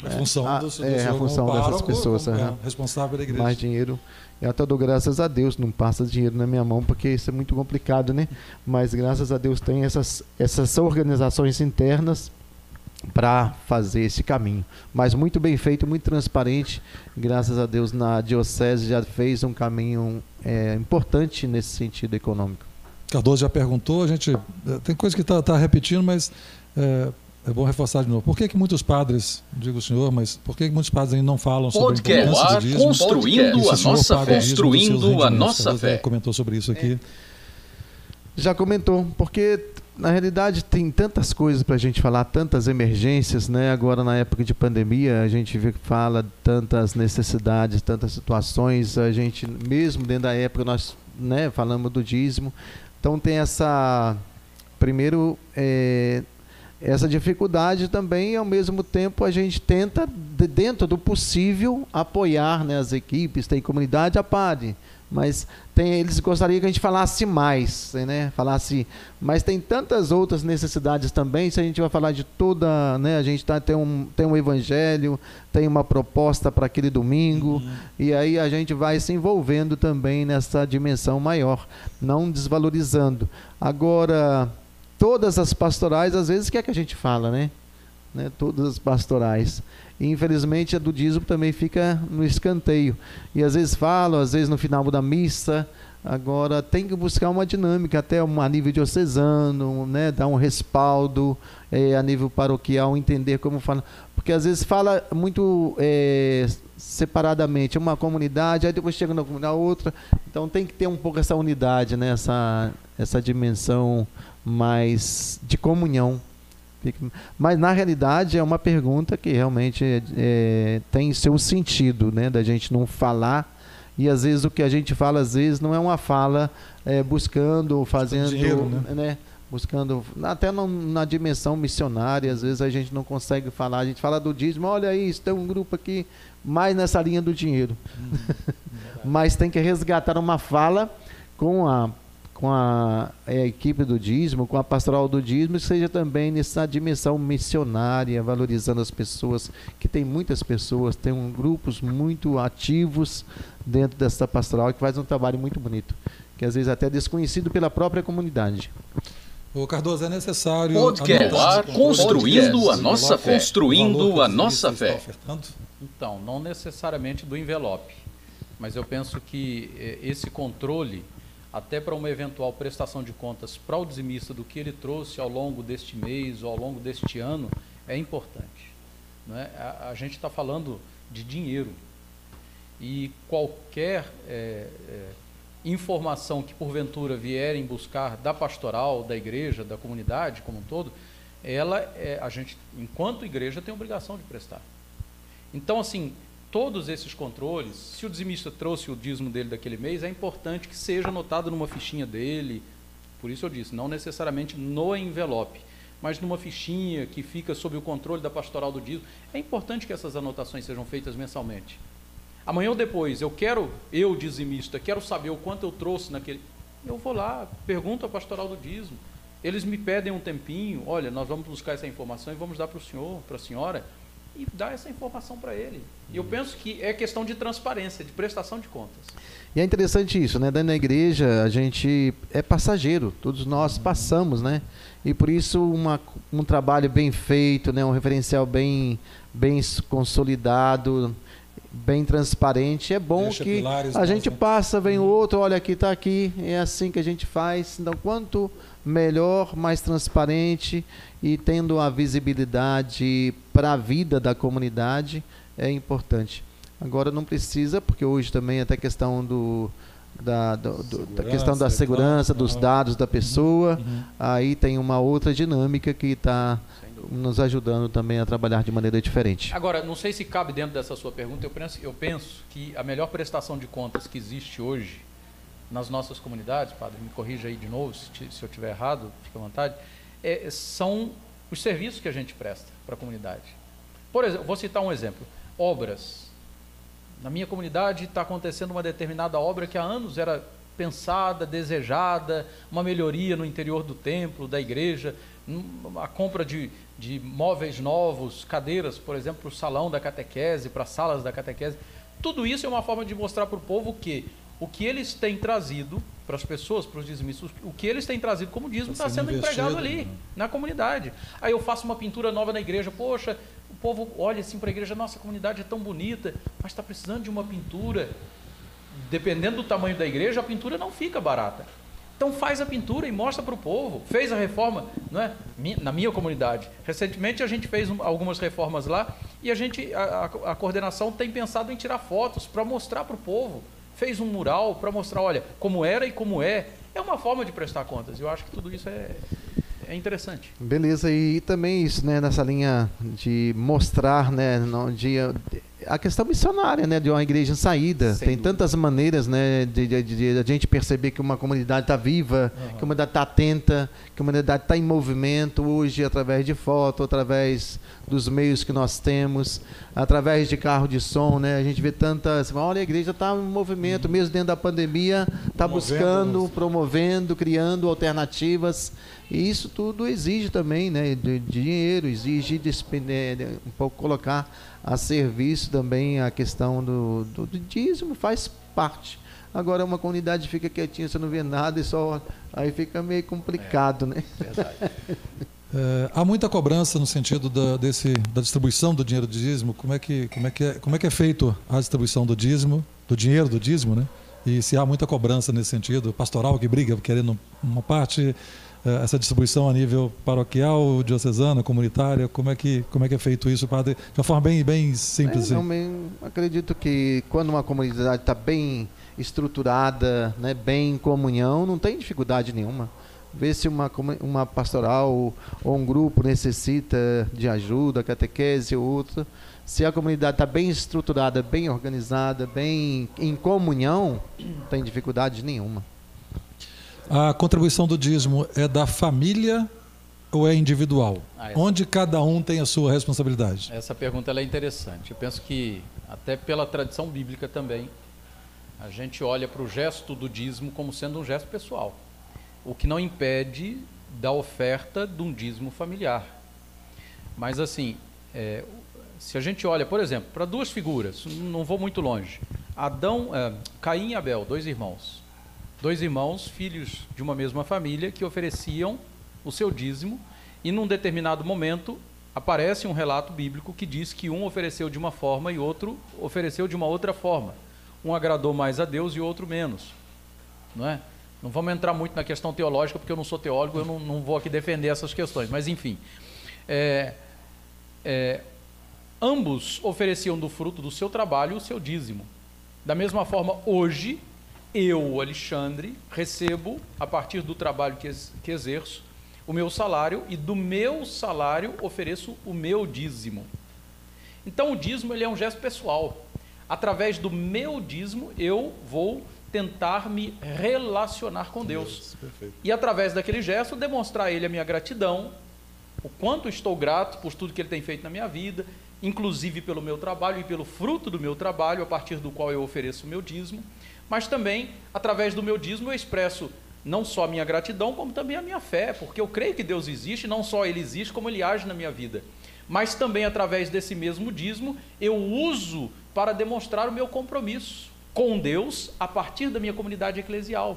A né, função, a, do, do é, a função dessas pessoas. como, é, responsável da igreja. Mais dinheiro. Eu até dou graças a Deus, não passa dinheiro na minha mão, porque isso é muito complicado, né? Mas graças a Deus tem essas, essas organizações internas para fazer esse caminho. Mas muito bem feito, muito transparente. Graças a Deus na diocese já fez um caminho é, importante nesse sentido econômico. Cardoso já perguntou, a gente eh, tem coisa que está repetindo, mas é, é bom reforçar de novo. Por que, que muitos padres, digo o senhor, mas por que, que muitos padres ainda não falam sobre a Podcast. importância do dízimo? Construindo a nossa fé. Construindo a nossa fé. comentou sobre isso aqui. Já comentou, porque na realidade tem tantas coisas para a gente falar, tantas emergências, né? Agora na época de pandemia a gente vê que fala tantas necessidades, tantas situações. A gente mesmo dentro da época nós, né? Falamos do dízimo. Então tem essa primeiro é, essa dificuldade também, ao mesmo tempo, a gente tenta, de, dentro do possível, apoiar né, as equipes, tem comunidade, a PAD, mas tem, eles gostariam que a gente falasse mais, né, falasse, mas tem tantas outras necessidades também, se a gente vai falar de toda, né, a gente tá, tem, um, tem um evangelho, tem uma proposta para aquele domingo, uhum. e aí a gente vai se envolvendo também nessa dimensão maior, não desvalorizando. Agora, todas as pastorais, às vezes, que é que a gente fala, né? né? Todas as pastorais. E, infelizmente, a do dízimo também fica no escanteio. E às vezes falam, às vezes no final da missa. Agora, tem que buscar uma dinâmica, até a nível diocesano, né? dar um respaldo é, a nível paroquial, entender como fala. Porque às vezes fala muito é, separadamente, uma comunidade, aí depois chega na outra. Então tem que ter um pouco essa unidade, né? essa, essa dimensão mais de comunhão. Mas na realidade é uma pergunta que realmente é, é, tem seu sentido, né? Da gente não falar e às vezes o que a gente fala às vezes não é uma fala é, buscando, fazendo, dinheiro, né? né? Buscando até no, na dimensão missionária, às vezes a gente não consegue falar. A gente fala do dízimo, olha aí, tem um grupo aqui mais nessa linha do dinheiro. Hum, Mas tem que resgatar uma fala com a com a, a, equipe do dízimo, com a pastoral do dízimo, seja também nessa dimensão missionária, valorizando as pessoas, que tem muitas pessoas, tem um, grupos muito ativos dentro dessa pastoral que faz um trabalho muito bonito, que às vezes até é desconhecido pela própria comunidade. O Cardoso é necessário podcast construindo a nossa fé, construindo a nossa fé. Então, não necessariamente do envelope, mas eu penso que eh, esse controle até para uma eventual prestação de contas para o dizimista do que ele trouxe ao longo deste mês ou ao longo deste ano é importante. Né? A, a gente está falando de dinheiro e qualquer é, é, informação que porventura vierem buscar da pastoral, da igreja, da comunidade como um todo, ela é, a gente, enquanto igreja, tem obrigação de prestar. Então, assim, todos esses controles, se o dizimista trouxe o dízimo dele daquele mês, é importante que seja anotado numa fichinha dele. Por isso eu disse, não necessariamente no envelope, mas numa fichinha que fica sob o controle da pastoral do dízimo. É importante que essas anotações sejam feitas mensalmente. Amanhã ou depois, eu quero, eu dizimista, quero saber o quanto eu trouxe naquele. Eu vou lá, pergunto à pastoral do dízimo. Eles me pedem um tempinho, olha, nós vamos buscar essa informação e vamos dar para o senhor, para a senhora e dar essa informação para ele. E eu penso que é questão de transparência, de prestação de contas. E é interessante isso, né? Dentro da igreja a gente é passageiro, todos nós passamos, né? E por isso uma, um trabalho bem feito, né? Um referencial bem, bem consolidado, bem transparente. É bom Deixa que a gente passa, vem o outro, olha aqui, está aqui, é assim que a gente faz. Então, quanto melhor, mais transparente e tendo a visibilidade para a vida da comunidade é importante. Agora não precisa, porque hoje também até questão do da, do, do, da questão da segurança dos dados da pessoa, uhum, uhum. aí tem uma outra dinâmica que está nos ajudando também a trabalhar de maneira diferente. Agora, não sei se cabe dentro dessa sua pergunta, eu penso, eu penso que a melhor prestação de contas que existe hoje nas nossas comunidades, padre, me corrija aí de novo se, se eu estiver errado, fique à vontade, é, são os serviços que a gente presta para a comunidade. Por exemplo, vou citar um exemplo: obras. Na minha comunidade está acontecendo uma determinada obra que há anos era pensada, desejada, uma melhoria no interior do templo, da igreja, a compra de, de móveis novos, cadeiras, por exemplo, para o salão da catequese, para as salas da catequese. Tudo isso é uma forma de mostrar para o povo que o que eles têm trazido para as pessoas, para os dizimistas, o que eles têm trazido como dízimo está sendo, empregado ali, né? na comunidade. Aí eu faço uma pintura nova na igreja, poxa, o povo olha assim para a igreja, nossa, a comunidade é tão bonita, mas está precisando de uma pintura. Dependendo do tamanho da igreja, a pintura não fica barata. Então faz a pintura e mostra para o povo. Fez a reforma, não é? Na minha comunidade. Recentemente a gente fez algumas reformas lá e a gente, a, a, a coordenação tem pensado em tirar fotos para mostrar para o povo fez um mural para mostrar, olha, como era e como é. É uma forma de prestar contas. Eu acho que tudo isso é, é interessante. Beleza, e também isso, né, nessa linha de mostrar, né, de, a questão missionária, né, de uma igreja em saída. Sem Tem dúvida. tantas maneiras, né, de, de, de- de a gente perceber que uma comunidade está viva, que a comunidade está atenta, que a comunidade está em movimento hoje através de foto, através dos meios que nós temos, através de carro de som, né? A gente vê tantas, olha, a igreja está em movimento, mesmo dentro da pandemia, está buscando, né? promovendo, criando alternativas. E isso tudo exige também, né, de, dinheiro, exige de- um pouco colocar a serviço também a questão do, do, do dízimo, faz parte. Agora uma comunidade fica quietinha, você não vê nada e só aí fica meio complicado, né? Verdade. É, há muita cobrança no sentido da, desse, da distribuição do dinheiro do dízimo. Como é, que, como, é que é, como é que é feito a distribuição do dízimo, do dinheiro do dízimo, né? E se há muita cobrança nesse sentido, pastoral que briga querendo uma parte, essa distribuição a nível paroquial, diocesana, comunitária, como é que, como é, que é feito isso, padre? De uma forma bem, bem simples. É, assim. bem, acredito que quando uma comunidade está bem estruturada, né, bem em comunhão, não tem dificuldade nenhuma. Ver se uma, uma pastoral ou um grupo necessita de ajuda, catequese ou outra. Se a comunidade está bem estruturada, bem organizada, bem em comunhão, não tem dificuldade nenhuma. A contribuição do dízimo é da família ou é individual? Ah, Onde cada um tem a sua responsabilidade? Essa pergunta é interessante. Eu penso que, até pela tradição bíblica também, a gente olha para o gesto do dízimo como sendo um gesto pessoal. O que não impede da oferta de um dízimo familiar. Mas, assim, é, se a gente olha, por exemplo, para duas figuras, não vou muito longe. Adão, é, Caim e Abel, dois irmãos. Dois irmãos, filhos de uma mesma família, que ofereciam o seu dízimo, e num determinado momento aparece um relato bíblico que diz que um ofereceu de uma forma e outro ofereceu de uma outra forma. Um agradou mais a Deus e outro menos. Não é? Não vamos entrar muito na questão teológica, porque eu não sou teólogo, eu não, não vou aqui defender essas questões. Mas, enfim, é, é, ambos ofereciam do fruto do seu trabalho o seu dízimo. Da mesma forma, hoje, eu, Alexandre, recebo, a partir do trabalho que, ex- que exerço, o meu salário e do meu salário ofereço o meu dízimo. Então, o dízimo ele é um gesto pessoal. Através do meu dízimo, eu vou tentar me relacionar com Deus. E através daquele gesto, demonstrar a Ele a minha gratidão, o quanto estou grato por tudo que Ele tem feito na minha vida, inclusive pelo meu trabalho e pelo fruto do meu trabalho, a partir do qual eu ofereço o meu dízimo. Mas também, através do meu dízimo, eu expresso não só a minha gratidão, como também a minha fé, porque eu creio que Deus existe, não só Ele existe, como Ele age na minha vida. Mas também, através desse mesmo dízimo, eu uso para demonstrar o meu compromisso com Deus a partir da minha comunidade eclesial.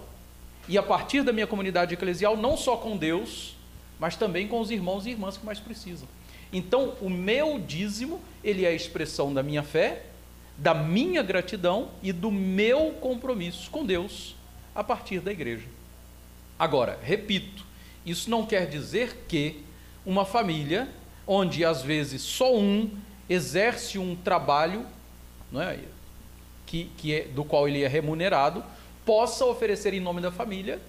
E a partir da minha comunidade eclesial, não só com Deus, mas também com os irmãos e irmãs que mais precisam. Então, o meu dízimo, ele é a expressão da minha fé, da minha gratidão e do meu compromisso com Deus a partir da igreja. Agora, repito, isso não quer dizer que uma família onde às vezes só um exerce um trabalho, não é, que, que é, do qual ele é remunerado, possa oferecer em nome da família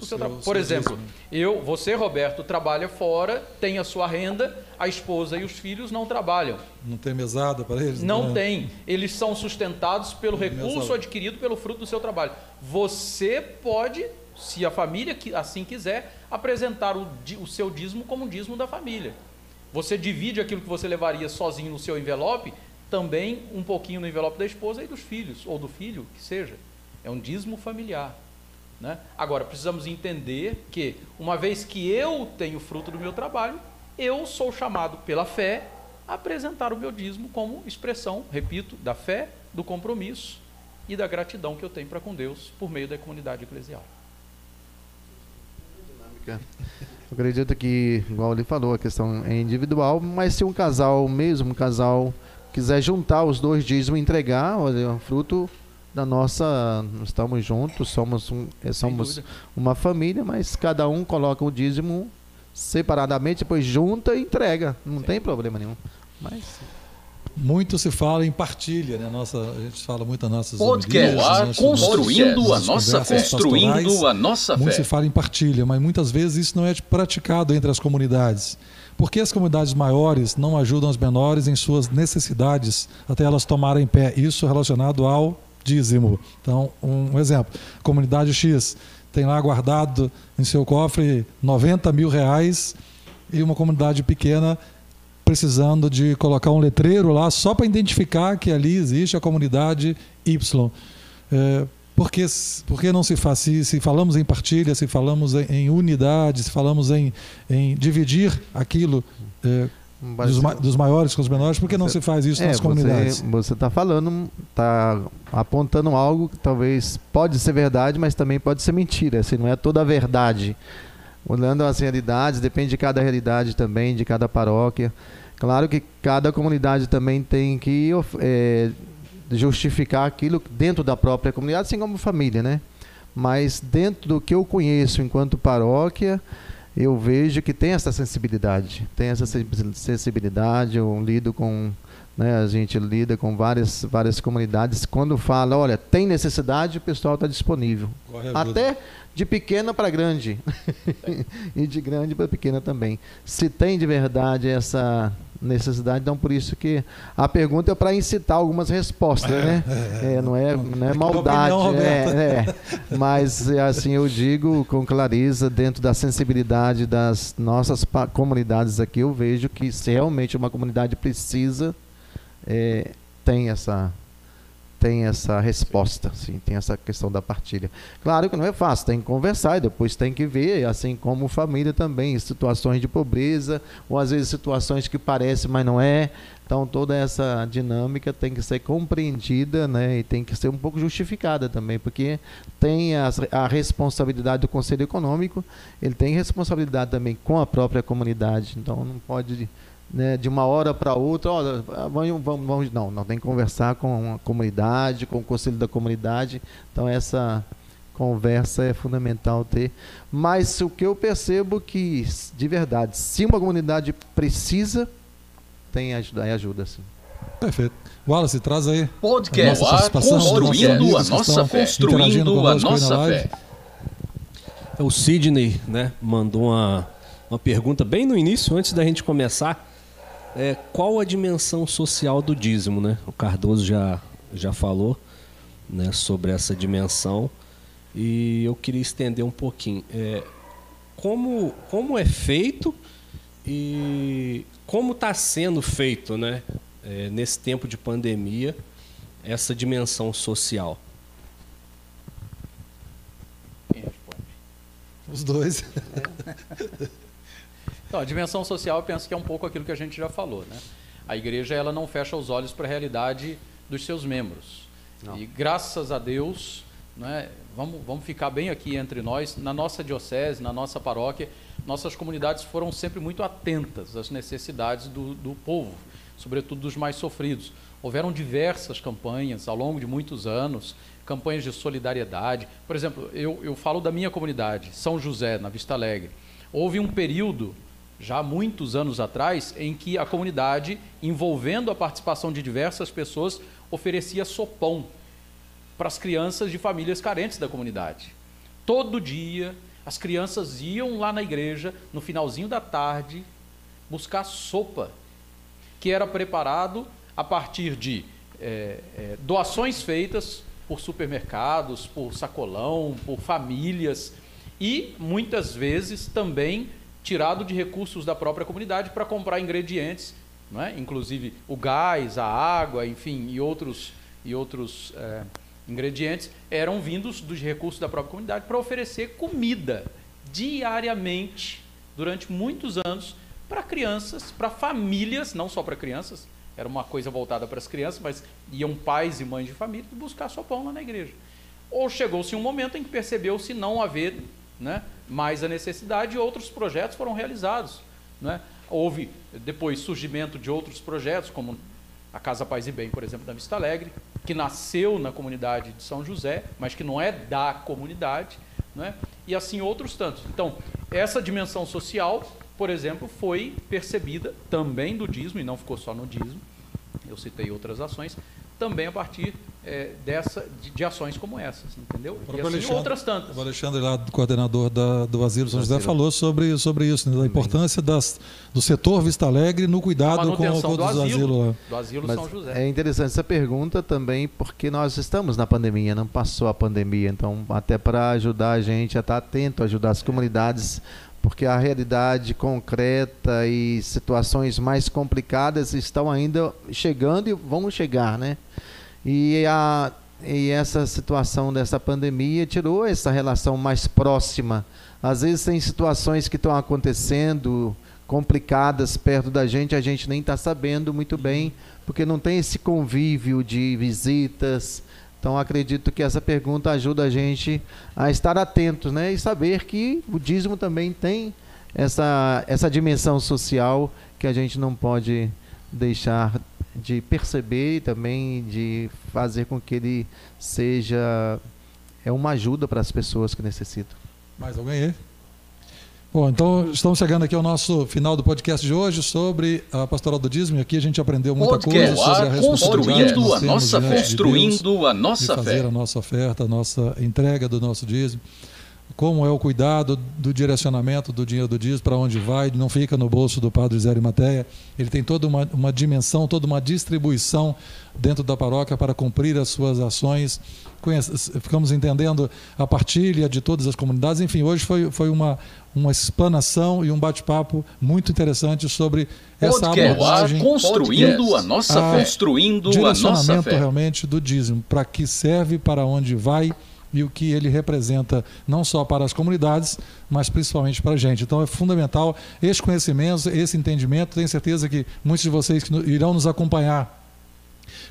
o seu seu- Por exemplo, dízimo. eu, você, Roberto, trabalha fora, tem a sua renda, a esposa e os filhos não trabalham. Não tem mesada para eles? Não Né? tem. Eles são sustentados pelo recurso salário. adquirido pelo fruto do seu trabalho. Você pode, se a família assim quiser, apresentar o, o seu dízimo como um dízimo da família. Você divide aquilo que você levaria sozinho no seu envelope, também um pouquinho no envelope da esposa e dos filhos, ou do filho, que seja. É um dízimo familiar. Né? Agora, precisamos entender que, uma vez que eu tenho fruto do meu trabalho, eu sou chamado pela fé a apresentar o meu dízimo como expressão, repito, da fé, do compromisso e da gratidão que eu tenho para com Deus por meio da comunidade eclesial. Eu acredito que, igual ele falou, a questão é individual, mas se um casal, mesmo um casal, quiser juntar os dois dízimos e entregar, olha, é fruto da nossa. Estamos juntos, somos, um, eh, somos uma família, mas cada um coloca o dízimo separadamente, depois junta e entrega. Não tem problema nenhum. Mas muito se fala em partilha, né? Nossa, a gente fala muito nas nossas Podcast homilias, construindo nossas a nossa construindo pastorais. a nossa Muito fé. se fala em partilha, mas muitas vezes isso não é praticado entre as comunidades. Porque as comunidades maiores não ajudam as menores em suas necessidades até elas tomarem pé. Isso relacionado ao dízimo. Então, um exemplo: comunidade X tem lá guardado em seu cofre 90 mil reais e uma comunidade pequena precisando de colocar um letreiro lá só para identificar que ali existe a comunidade Y. É, por, que, por que não se faz? Se, se falamos em partilha, se falamos em, em unidade, se falamos em, em dividir aquilo é, dos, ma- dos maiores com os menores, por que não se faz isso É, nas comunidades? Você, você está falando, está apontando algo que talvez pode ser verdade, mas também pode ser mentira. Assim, não é toda a verdade. Olhando as realidades, depende de cada realidade também, de cada paróquia. Claro que cada comunidade também tem que é, justificar aquilo dentro da própria comunidade, assim como família, né? Mas dentro do que eu conheço enquanto paróquia, eu vejo que tem essa sensibilidade, tem essa sen- sensibilidade. Eu lido com, né, a gente lida com várias várias comunidades. Quando fala, olha, tem necessidade, o pessoal está disponível. Até de pequena para grande e de grande para pequena também. Se tem de verdade essa necessidade, então por isso que a pergunta é para incitar algumas respostas, né? É, não é, não é Aqui maldade, opinião, é, é. mas é, assim eu digo com clareza dentro da sensibilidade das nossas comunidades aqui, eu vejo que se realmente uma comunidade precisa é, tem essa tem essa resposta, sim, tem essa questão da partilha. Claro que não é fácil, tem que conversar e depois tem que ver, assim como família também, situações de pobreza, ou às vezes situações que parecem, mas não é. Então toda essa dinâmica tem que ser compreendida, né, e tem que ser um pouco justificada também, porque tem as- a responsabilidade do Conselho Econômico, ele tem responsabilidade também com a própria comunidade, então não pode né, de uma hora para outra, olha, vamos, vamos, vamos, não, não tem que conversar com a comunidade, com o conselho da comunidade. Então essa conversa é fundamental ter. Mas o que eu percebo que de verdade, se uma comunidade precisa, tem ajuda, é ajuda sim. Perfeito. Wallace, traz aí. Podcast a nossa construindo a nossa construindo a nossa fé. O Sidney né, mandou uma, uma pergunta bem no início, antes da gente começar. É, qual a dimensão social do dízimo? Né? O Cardoso já, já falou né, sobre essa dimensão e eu queria estender um pouquinho. É, como, como é feito e como está sendo feito né, é, nesse tempo de pandemia essa dimensão social? Quem responde? Os dois. Então, a dimensão social eu penso que é um pouco aquilo que a gente já falou, né? A igreja ela não fecha os olhos para a realidade dos seus membros. E graças a Deus, né, vamos, vamos ficar bem aqui entre nós, na nossa diocese, na nossa paróquia, nossas comunidades foram sempre muito atentas às necessidades do, do povo, sobretudo dos mais sofridos. Houveram diversas campanhas ao longo de muitos anos, campanhas de solidariedade. Por exemplo, eu, eu falo da minha comunidade, São José, na Vista Alegre. Houve um período já há muitos anos atrás, em que a comunidade, envolvendo a participação de diversas pessoas, oferecia sopão para as crianças de famílias carentes da comunidade. Todo dia, as crianças iam lá na igreja, no finalzinho da tarde, buscar sopa, que era preparado a partir de eh, eh, doações feitas por supermercados, por sacolão, por famílias e muitas vezes também tirado de recursos da própria comunidade para comprar ingredientes, não é? inclusive o gás, a água, enfim, e outros, e outros eh, ingredientes eram vindos dos recursos da própria comunidade para oferecer comida diariamente durante muitos anos para crianças, para famílias, não só para crianças, era uma coisa voltada para as crianças, mas iam pais e mães de família buscar sua pão lá na igreja. Ou chegou-se um momento em que percebeu-se não haver né, mais a necessidade outros projetos foram realizados. Né? Houve depois surgimento de outros projetos, como a Casa Paz e Bem, por exemplo, da Vista Alegre, que nasceu na comunidade de São José, mas que não é da comunidade, né? e assim outros tantos. Então, essa dimensão social, por exemplo, foi percebida também do dízimo, e não ficou só no dízimo, eu citei outras ações, também a partir é, dessa, de, de, ações como essas, entendeu? E assim, outras tantas. O Alexandre, lá, coordenador da, do Asilo São José, falou sobre, sobre isso, né, da importância das, do setor Vista Alegre no cuidado com, com do os asilos. Do asilo Mas São José. É interessante essa pergunta também, porque nós estamos na pandemia, não passou a pandemia, então até para ajudar a gente a estar atento, ajudar as comunidades porque a realidade concreta e situações mais complicadas estão ainda chegando e vão chegar, né? E, a, e essa situação dessa pandemia tirou essa relação mais próxima. Às vezes tem situações que estão acontecendo complicadas perto da gente, a gente nem está sabendo muito bem, porque não tem esse convívio de visitas, então acredito que essa pergunta ajuda a gente a estar atentos, né, e saber que o dízimo também tem essa essa dimensão social que a gente não pode deixar de perceber e também de fazer com que ele seja é uma ajuda para as pessoas que necessitam. Mais alguém aí? Bom, então estamos chegando aqui ao nosso final do podcast de hoje sobre a pastoral do dízimo. Aqui a gente aprendeu muita podcast coisa sobre a responsabilidade construindo a nossa diante de Deus, construindo a de nossa fazer fé. a nossa oferta, a nossa entrega do nosso dízimo. Como é o cuidado do direcionamento do dinheiro do dízimo, para onde vai, não fica no bolso do padre Zé Matéia. Ele tem toda uma, uma dimensão, toda uma distribuição dentro da paróquia para cumprir as suas ações. Conhece, ficamos entendendo a partilha de todas as comunidades. Enfim, hoje foi, foi uma, uma explanação e um bate-papo muito interessante sobre essa Podcast abordagem construindo a nossa Ah, fé, construindo a nossa direcionamento fé. realmente do dízimo, para que serve, para onde vai e o que ele representa, não só para as comunidades, mas principalmente para a gente. Então é fundamental esse conhecimento, esse entendimento. Tenho certeza que muitos de vocês que irão nos acompanhar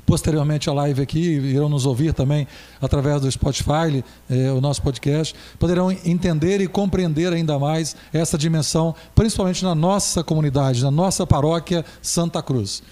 posteriormente à live aqui, irão nos ouvir também através do Spotify, eh, o nosso podcast, poderão entender e compreender ainda mais essa dimensão, principalmente na nossa comunidade, na nossa paróquia Santa Cruz.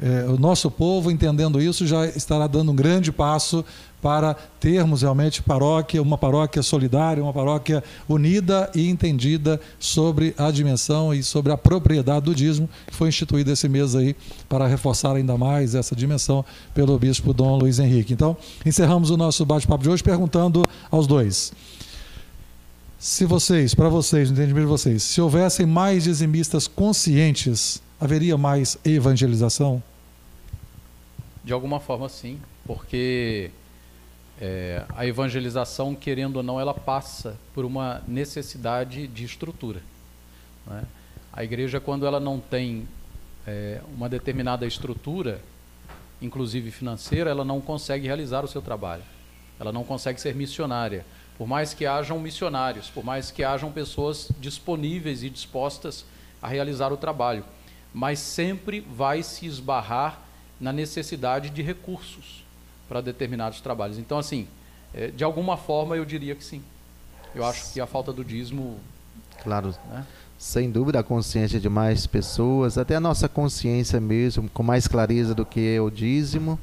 Eh, o nosso povo, entendendo isso, já estará dando um grande passo para termos realmente paróquia, uma paróquia solidária, uma paróquia unida e entendida sobre a dimensão e sobre a propriedade do dízimo, que foi instituído esse mês aí para reforçar ainda mais essa dimensão pelo bispo Dom Luiz Henrique. Então, encerramos o nosso bate-papo de hoje perguntando aos dois. Se vocês, para vocês, no entendimento de vocês, se houvessem mais dizimistas conscientes, haveria mais evangelização? De alguma forma, sim, porque é, a evangelização, querendo ou não, ela passa por uma necessidade de estrutura. né? A igreja, quando ela não tem é, uma determinada estrutura, inclusive financeira, ela não consegue realizar o seu trabalho. Ela não consegue ser missionária. Por mais que hajam missionários, por mais que hajam pessoas disponíveis e dispostas a realizar o trabalho, mas sempre vai se esbarrar na necessidade de recursos para determinados trabalhos. Então, assim, eh, de alguma forma eu diria que sim. Eu acho que a falta do dízimo, Claro, né? sem dúvida a consciência de mais pessoas, até a nossa consciência mesmo, com mais clareza do que é o dízimo,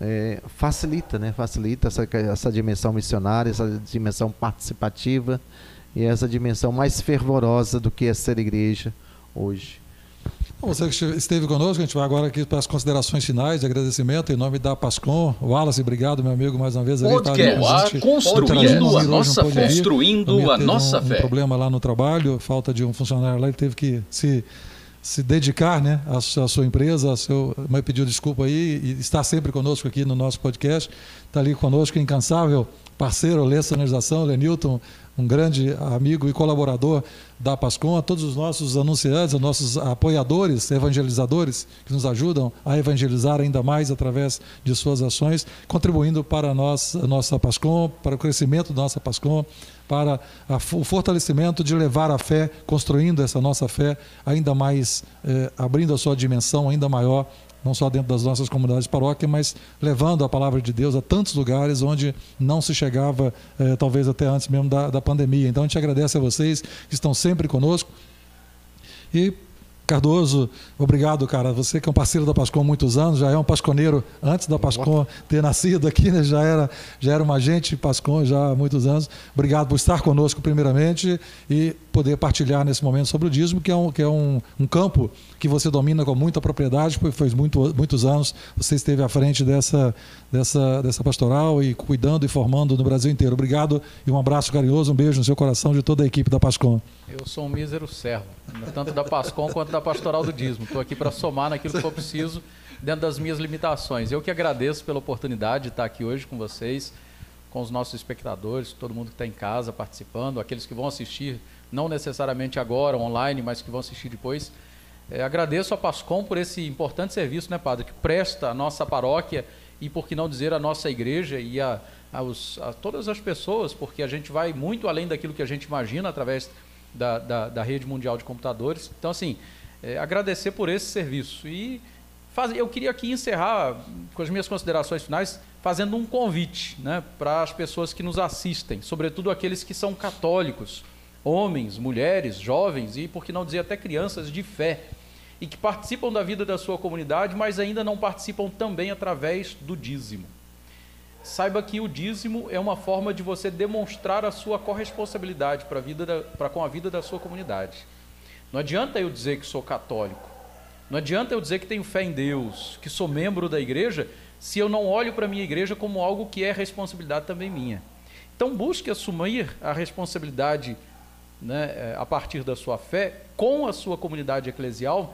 é, facilita, né? Facilita essa, essa dimensão missionária, essa dimensão participativa e essa dimensão mais fervorosa do que é ser igreja hoje. Você que este- esteve conosco, a gente vai agora aqui para as considerações finais de agradecimento em nome da Pascom. Wallace, obrigado, meu amigo, mais uma vez. tá a Podcast construindo a nossa fé, construindo a nossa um, um fé. problema lá no trabalho, falta de um funcionário lá, ele teve que se, se dedicar né, à, sua, empresa, ao seu, mas pediu desculpa aí e está sempre conosco aqui no nosso podcast. Está ali conosco, incansável parceiro, Lê Sonorização, Lenilton, um grande amigo e colaborador da Pascom, a todos os nossos anunciantes, os nossos apoiadores, evangelizadores, que nos ajudam a evangelizar ainda mais através de suas ações, contribuindo para a nossa, a nossa Pascom, para o crescimento da nossa Pascom, para a, o fortalecimento de levar a fé, construindo essa nossa fé ainda mais, eh, abrindo a sua dimensão ainda maior não só dentro das nossas comunidades paróquia, mas levando a palavra de Deus a tantos lugares onde não se chegava, eh, talvez até antes mesmo da, da pandemia. Então a gente agradece a vocês que estão sempre conosco. E Cardoso, obrigado, cara. Você que é um parceiro da Pascom há muitos anos, já é um pasconeiro antes da Pascom ter nascido aqui, né? já, era, já era um agente Pascom já há muitos anos. Obrigado por estar conosco, primeiramente, e poder partilhar nesse momento sobre o dízimo, que é um, que é um, um campo que você domina com muita propriedade, porque faz muito, muitos anos você esteve à frente dessa, dessa, dessa pastoral e cuidando e formando no Brasil inteiro. Obrigado e um abraço carinhoso, um beijo no seu coração de toda a equipe da Pascom. Eu sou um mísero servo, tanto da Pascom quanto da Pastoral do Dízimo. Estou aqui para somar naquilo que for preciso, dentro das minhas limitações. Eu que agradeço pela oportunidade de estar aqui hoje com vocês, com os nossos espectadores, todo mundo que está em casa participando, aqueles que vão assistir, não necessariamente agora, online, mas que vão assistir depois. É, agradeço a Pascom por esse importante serviço, né, Padre, que presta a nossa paróquia e, por que não dizer, a nossa igreja e a, aos, a todas as pessoas, porque a gente vai muito além daquilo que a gente imagina através da, da, da rede mundial de computadores. Então, assim, é, agradecer por esse serviço. E eu queria aqui encerrar com as minhas considerações finais fazendo um convite né, para as pessoas que nos assistem, sobretudo aqueles que são católicos, homens, mulheres, jovens e, por que não dizer, até crianças de fé, e que participam da vida da sua comunidade, mas ainda não participam também através do dízimo saiba que o dízimo é uma forma de você demonstrar a sua corresponsabilidade para vida para com a vida da sua comunidade. Não adianta eu dizer que sou católico. Não adianta eu dizer que tenho fé em Deus, que sou membro da igreja, se eu não olho para a minha igreja como algo que é responsabilidade também minha. Então busque assumir a responsabilidade né, eh, a partir da sua fé com a sua comunidade eclesial,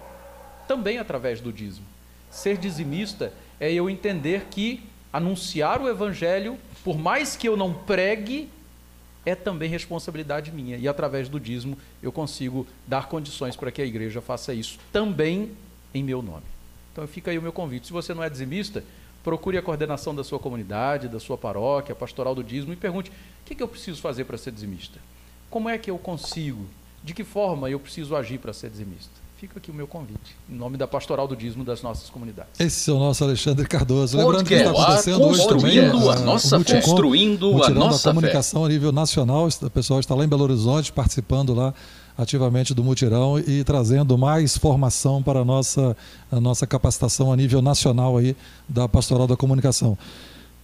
também através do dízimo. Ser dizimista é eu entender que anunciar o evangelho, por mais que eu não pregue, é também responsabilidade minha. E através do dízimo eu consigo dar condições para que a igreja faça isso também em meu nome. Então fica aí o meu convite. Se você não é dizimista, procure a coordenação da sua comunidade, da sua paróquia, pastoral do dízimo e pergunte: o que, que eu preciso fazer para ser dizimista? Como é que eu consigo? De que forma eu preciso agir para ser dizimista? Fica aqui o meu convite, em nome da Pastoral do Dízimo das nossas comunidades. Esse é o nosso Alexandre Cardoso. Lembrando que está acontecendo hoje também a, nossa o construindo a nossa da comunicação fé. a nível nacional. O pessoal está lá em Belo Horizonte participando lá ativamente do mutirão e trazendo mais formação para a nossa, a nossa capacitação a nível nacional aí da Pastoral da Comunicação.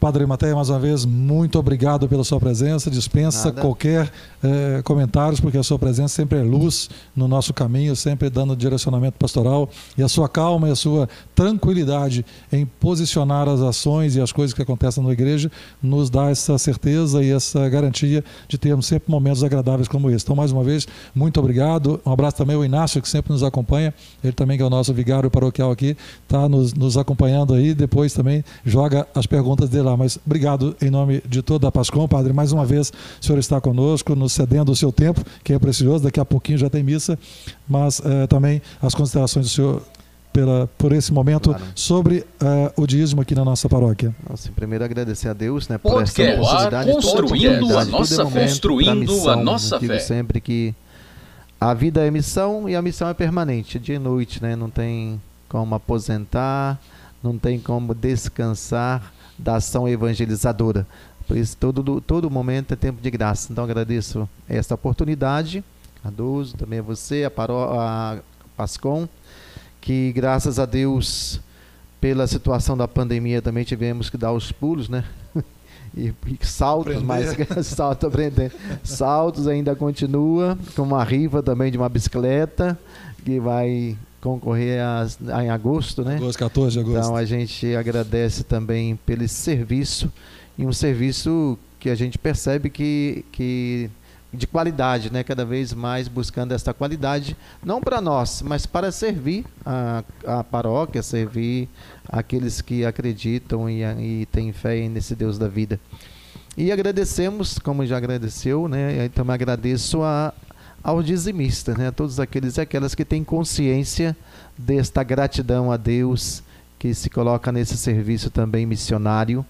Padre Matéia, mais uma vez, muito obrigado pela sua presença. Dispensa Nada. qualquer eh, comentários, porque a sua presença sempre é luz no nosso caminho, sempre dando direcionamento pastoral. E a sua calma e a sua tranquilidade em posicionar as ações e as coisas que acontecem na igreja nos dá essa certeza e essa garantia de termos sempre momentos agradáveis como esse. Então, mais uma vez, muito obrigado. Um abraço também ao Inácio, que sempre nos acompanha. Ele também, que é o nosso vigário paroquial aqui, está nos, nos acompanhando aí. Depois também joga as perguntas dele lá. Mas obrigado em nome de toda a Pascom, Padre. Mais uma vez, o senhor está conosco, nos cedendo o seu tempo, que é precioso. Daqui a pouquinho já tem missa. Mas eh, também as considerações do senhor pela, por esse momento claro. sobre uh, o dízimo aqui na nossa paróquia. Nossa, primeiro agradecer a Deus né, por essa oportunidade. Construindo a nossa fé. Construindo a nossa fé. sempre que a vida é missão e a missão é permanente, dia e noite, né? Não tem como aposentar, não tem como descansar da ação evangelizadora. Por isso, todo, todo momento é tempo de graça. Então, agradeço esta oportunidade, a Dozo, também a você, a, Paró, a Pascom, que graças a Deus, pela situação da pandemia, também tivemos que dar os pulos, né? E, e saltos, aprender. mas salto aprender. Saltos ainda continua, com uma rifa também de uma bicicleta, que vai concorrer a, a, em agosto, né? Agosto, 14 de agosto. Então a gente agradece também pelo serviço e um serviço que a gente percebe que, que de qualidade, né? Cada vez mais buscando essa qualidade, não para nós, mas para servir a, a paróquia, servir aqueles que acreditam e, e têm fé nesse Deus da vida. E agradecemos, como já agradeceu, né? Eu também agradeço a, aos dizimistas, né? a todos aqueles e aquelas que têm consciência desta gratidão a Deus, que se coloca nesse serviço também missionário,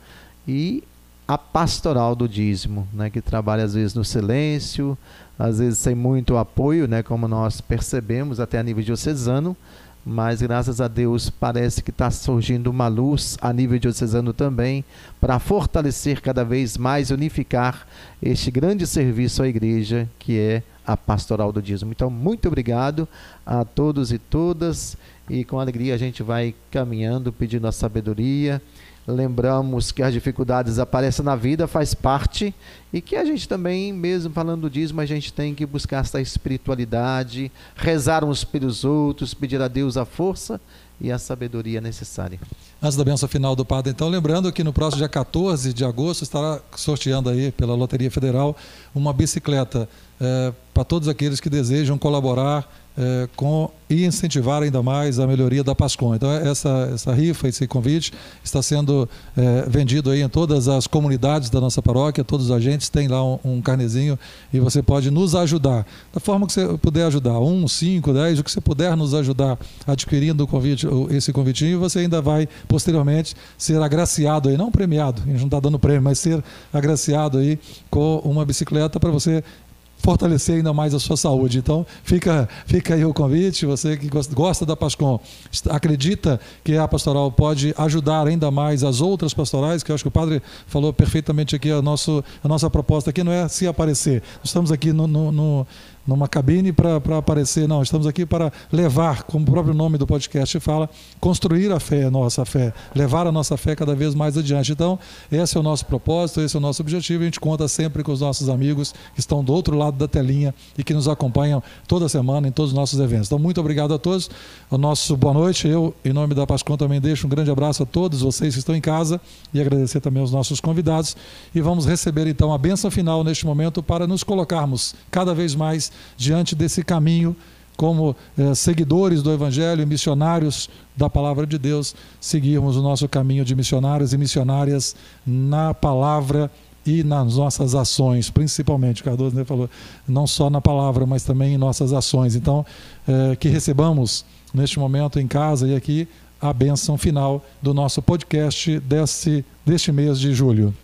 e a pastoral do dízimo, né? que trabalha às vezes no silêncio, às vezes sem muito apoio, né? como nós percebemos até a nível diocesano, mas graças a Deus parece que está surgindo uma luz a nível diocesano também para fortalecer cada vez mais, unificar este grande serviço à igreja que é a pastoral do dízimo. Então, muito obrigado a todos e todas e com alegria a gente vai caminhando, pedindo a sabedoria lembramos que as dificuldades aparecem na vida, faz parte, e que a gente também, mesmo falando do dízimo, a gente tem que buscar essa espiritualidade, rezar uns pelos outros, pedir a Deus a força e a sabedoria necessária. Antes da benção final do padre, então, lembrando que no próximo dia 14 de agosto estará sorteando aí pela Loteria Federal uma bicicleta é, para todos aqueles que desejam colaborar é, com, e incentivar ainda mais a melhoria da Pascom. Então, essa, essa rifa, esse convite, está sendo é, vendido aí em todas as comunidades da nossa paróquia, todos os agentes têm lá um, um, carnezinho e você pode nos ajudar. Da forma que você puder ajudar, um, cinco, dez, o que você puder nos ajudar adquirindo convite, esse convitinho, você ainda vai posteriormente ser agraciado aí, não premiado, a gente não está dando prêmio, mas ser agraciado aí com uma bicicleta para você fortalecer ainda mais a sua saúde. Então, fica, fica aí o convite, você que gosta da Pascom, acredita que a pastoral pode ajudar ainda mais as outras pastorais, que eu acho que o padre falou perfeitamente aqui, a, nosso, a nossa proposta aqui não é se aparecer, estamos aqui no, no, no numa cabine para aparecer. Não, estamos aqui para levar, como o próprio nome do podcast fala, construir a fé, a nossa fé, levar a nossa fé cada vez mais adiante. Então, esse é o nosso propósito, esse é o nosso objetivo. A gente conta sempre com os nossos amigos que estão do outro lado da telinha e que nos acompanham toda semana em todos os nossos eventos. Então, muito obrigado a todos. O nosso boa noite. Eu, em nome da Pascom, também deixo um grande abraço a todos vocês que estão em casa e agradecer também aos nossos convidados. E vamos receber então a benção final neste momento para nos colocarmos cada vez mais diante desse caminho, como eh, seguidores do Evangelho, missionários da palavra de Deus, seguirmos o nosso caminho de missionários e missionárias na palavra e nas nossas ações, principalmente. O Cardoso né, falou, não só na palavra, mas também em nossas ações. Então, eh, que recebamos neste momento em casa e aqui a bênção final do nosso podcast deste, deste mês de julho.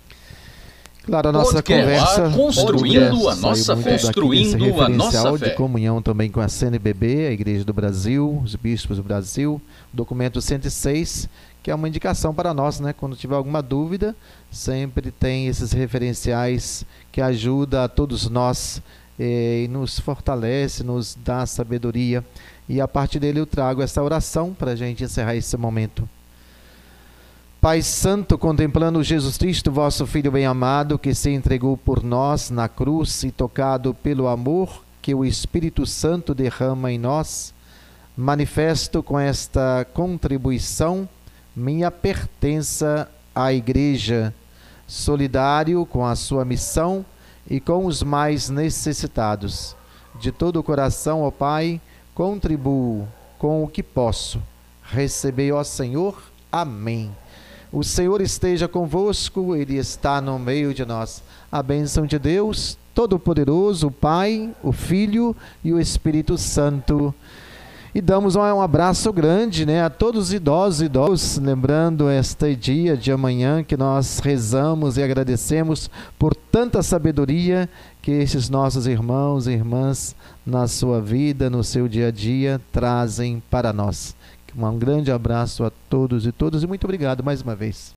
Claro, a nossa conversa. Construindo a nossa fé. Construindo a nossa fé. de comunhão também com a CNBB, a Igreja do Brasil, os bispos do Brasil, documento 106, que é uma indicação para nós, né? Quando tiver alguma dúvida, sempre tem esses referenciais que ajuda a todos nós eh, e nos fortalece, nos dá sabedoria. E a partir dele eu trago essa oração para a gente encerrar esse momento. Pai Santo, contemplando Jesus Cristo, vosso Filho bem-amado, que se entregou por nós na cruz e tocado pelo amor que o Espírito Santo derrama em nós, manifesto com esta contribuição minha pertença à Igreja, solidário com a sua missão e com os mais necessitados. De todo o coração, ó Pai, contribuo com o que posso. Recebei, ó Senhor. Amém. O Senhor esteja convosco, Ele está no meio de nós. A bênção de Deus, Todo-Poderoso, o Pai, o Filho e o Espírito Santo. E damos um abraço grande né, a todos os idosos e idosos, lembrando este dia de amanhã que nós rezamos e agradecemos por tanta sabedoria que esses nossos irmãos e irmãs, na sua vida, no seu dia a dia, trazem para nós. Um grande abraço a todos e todas e muito obrigado mais uma vez.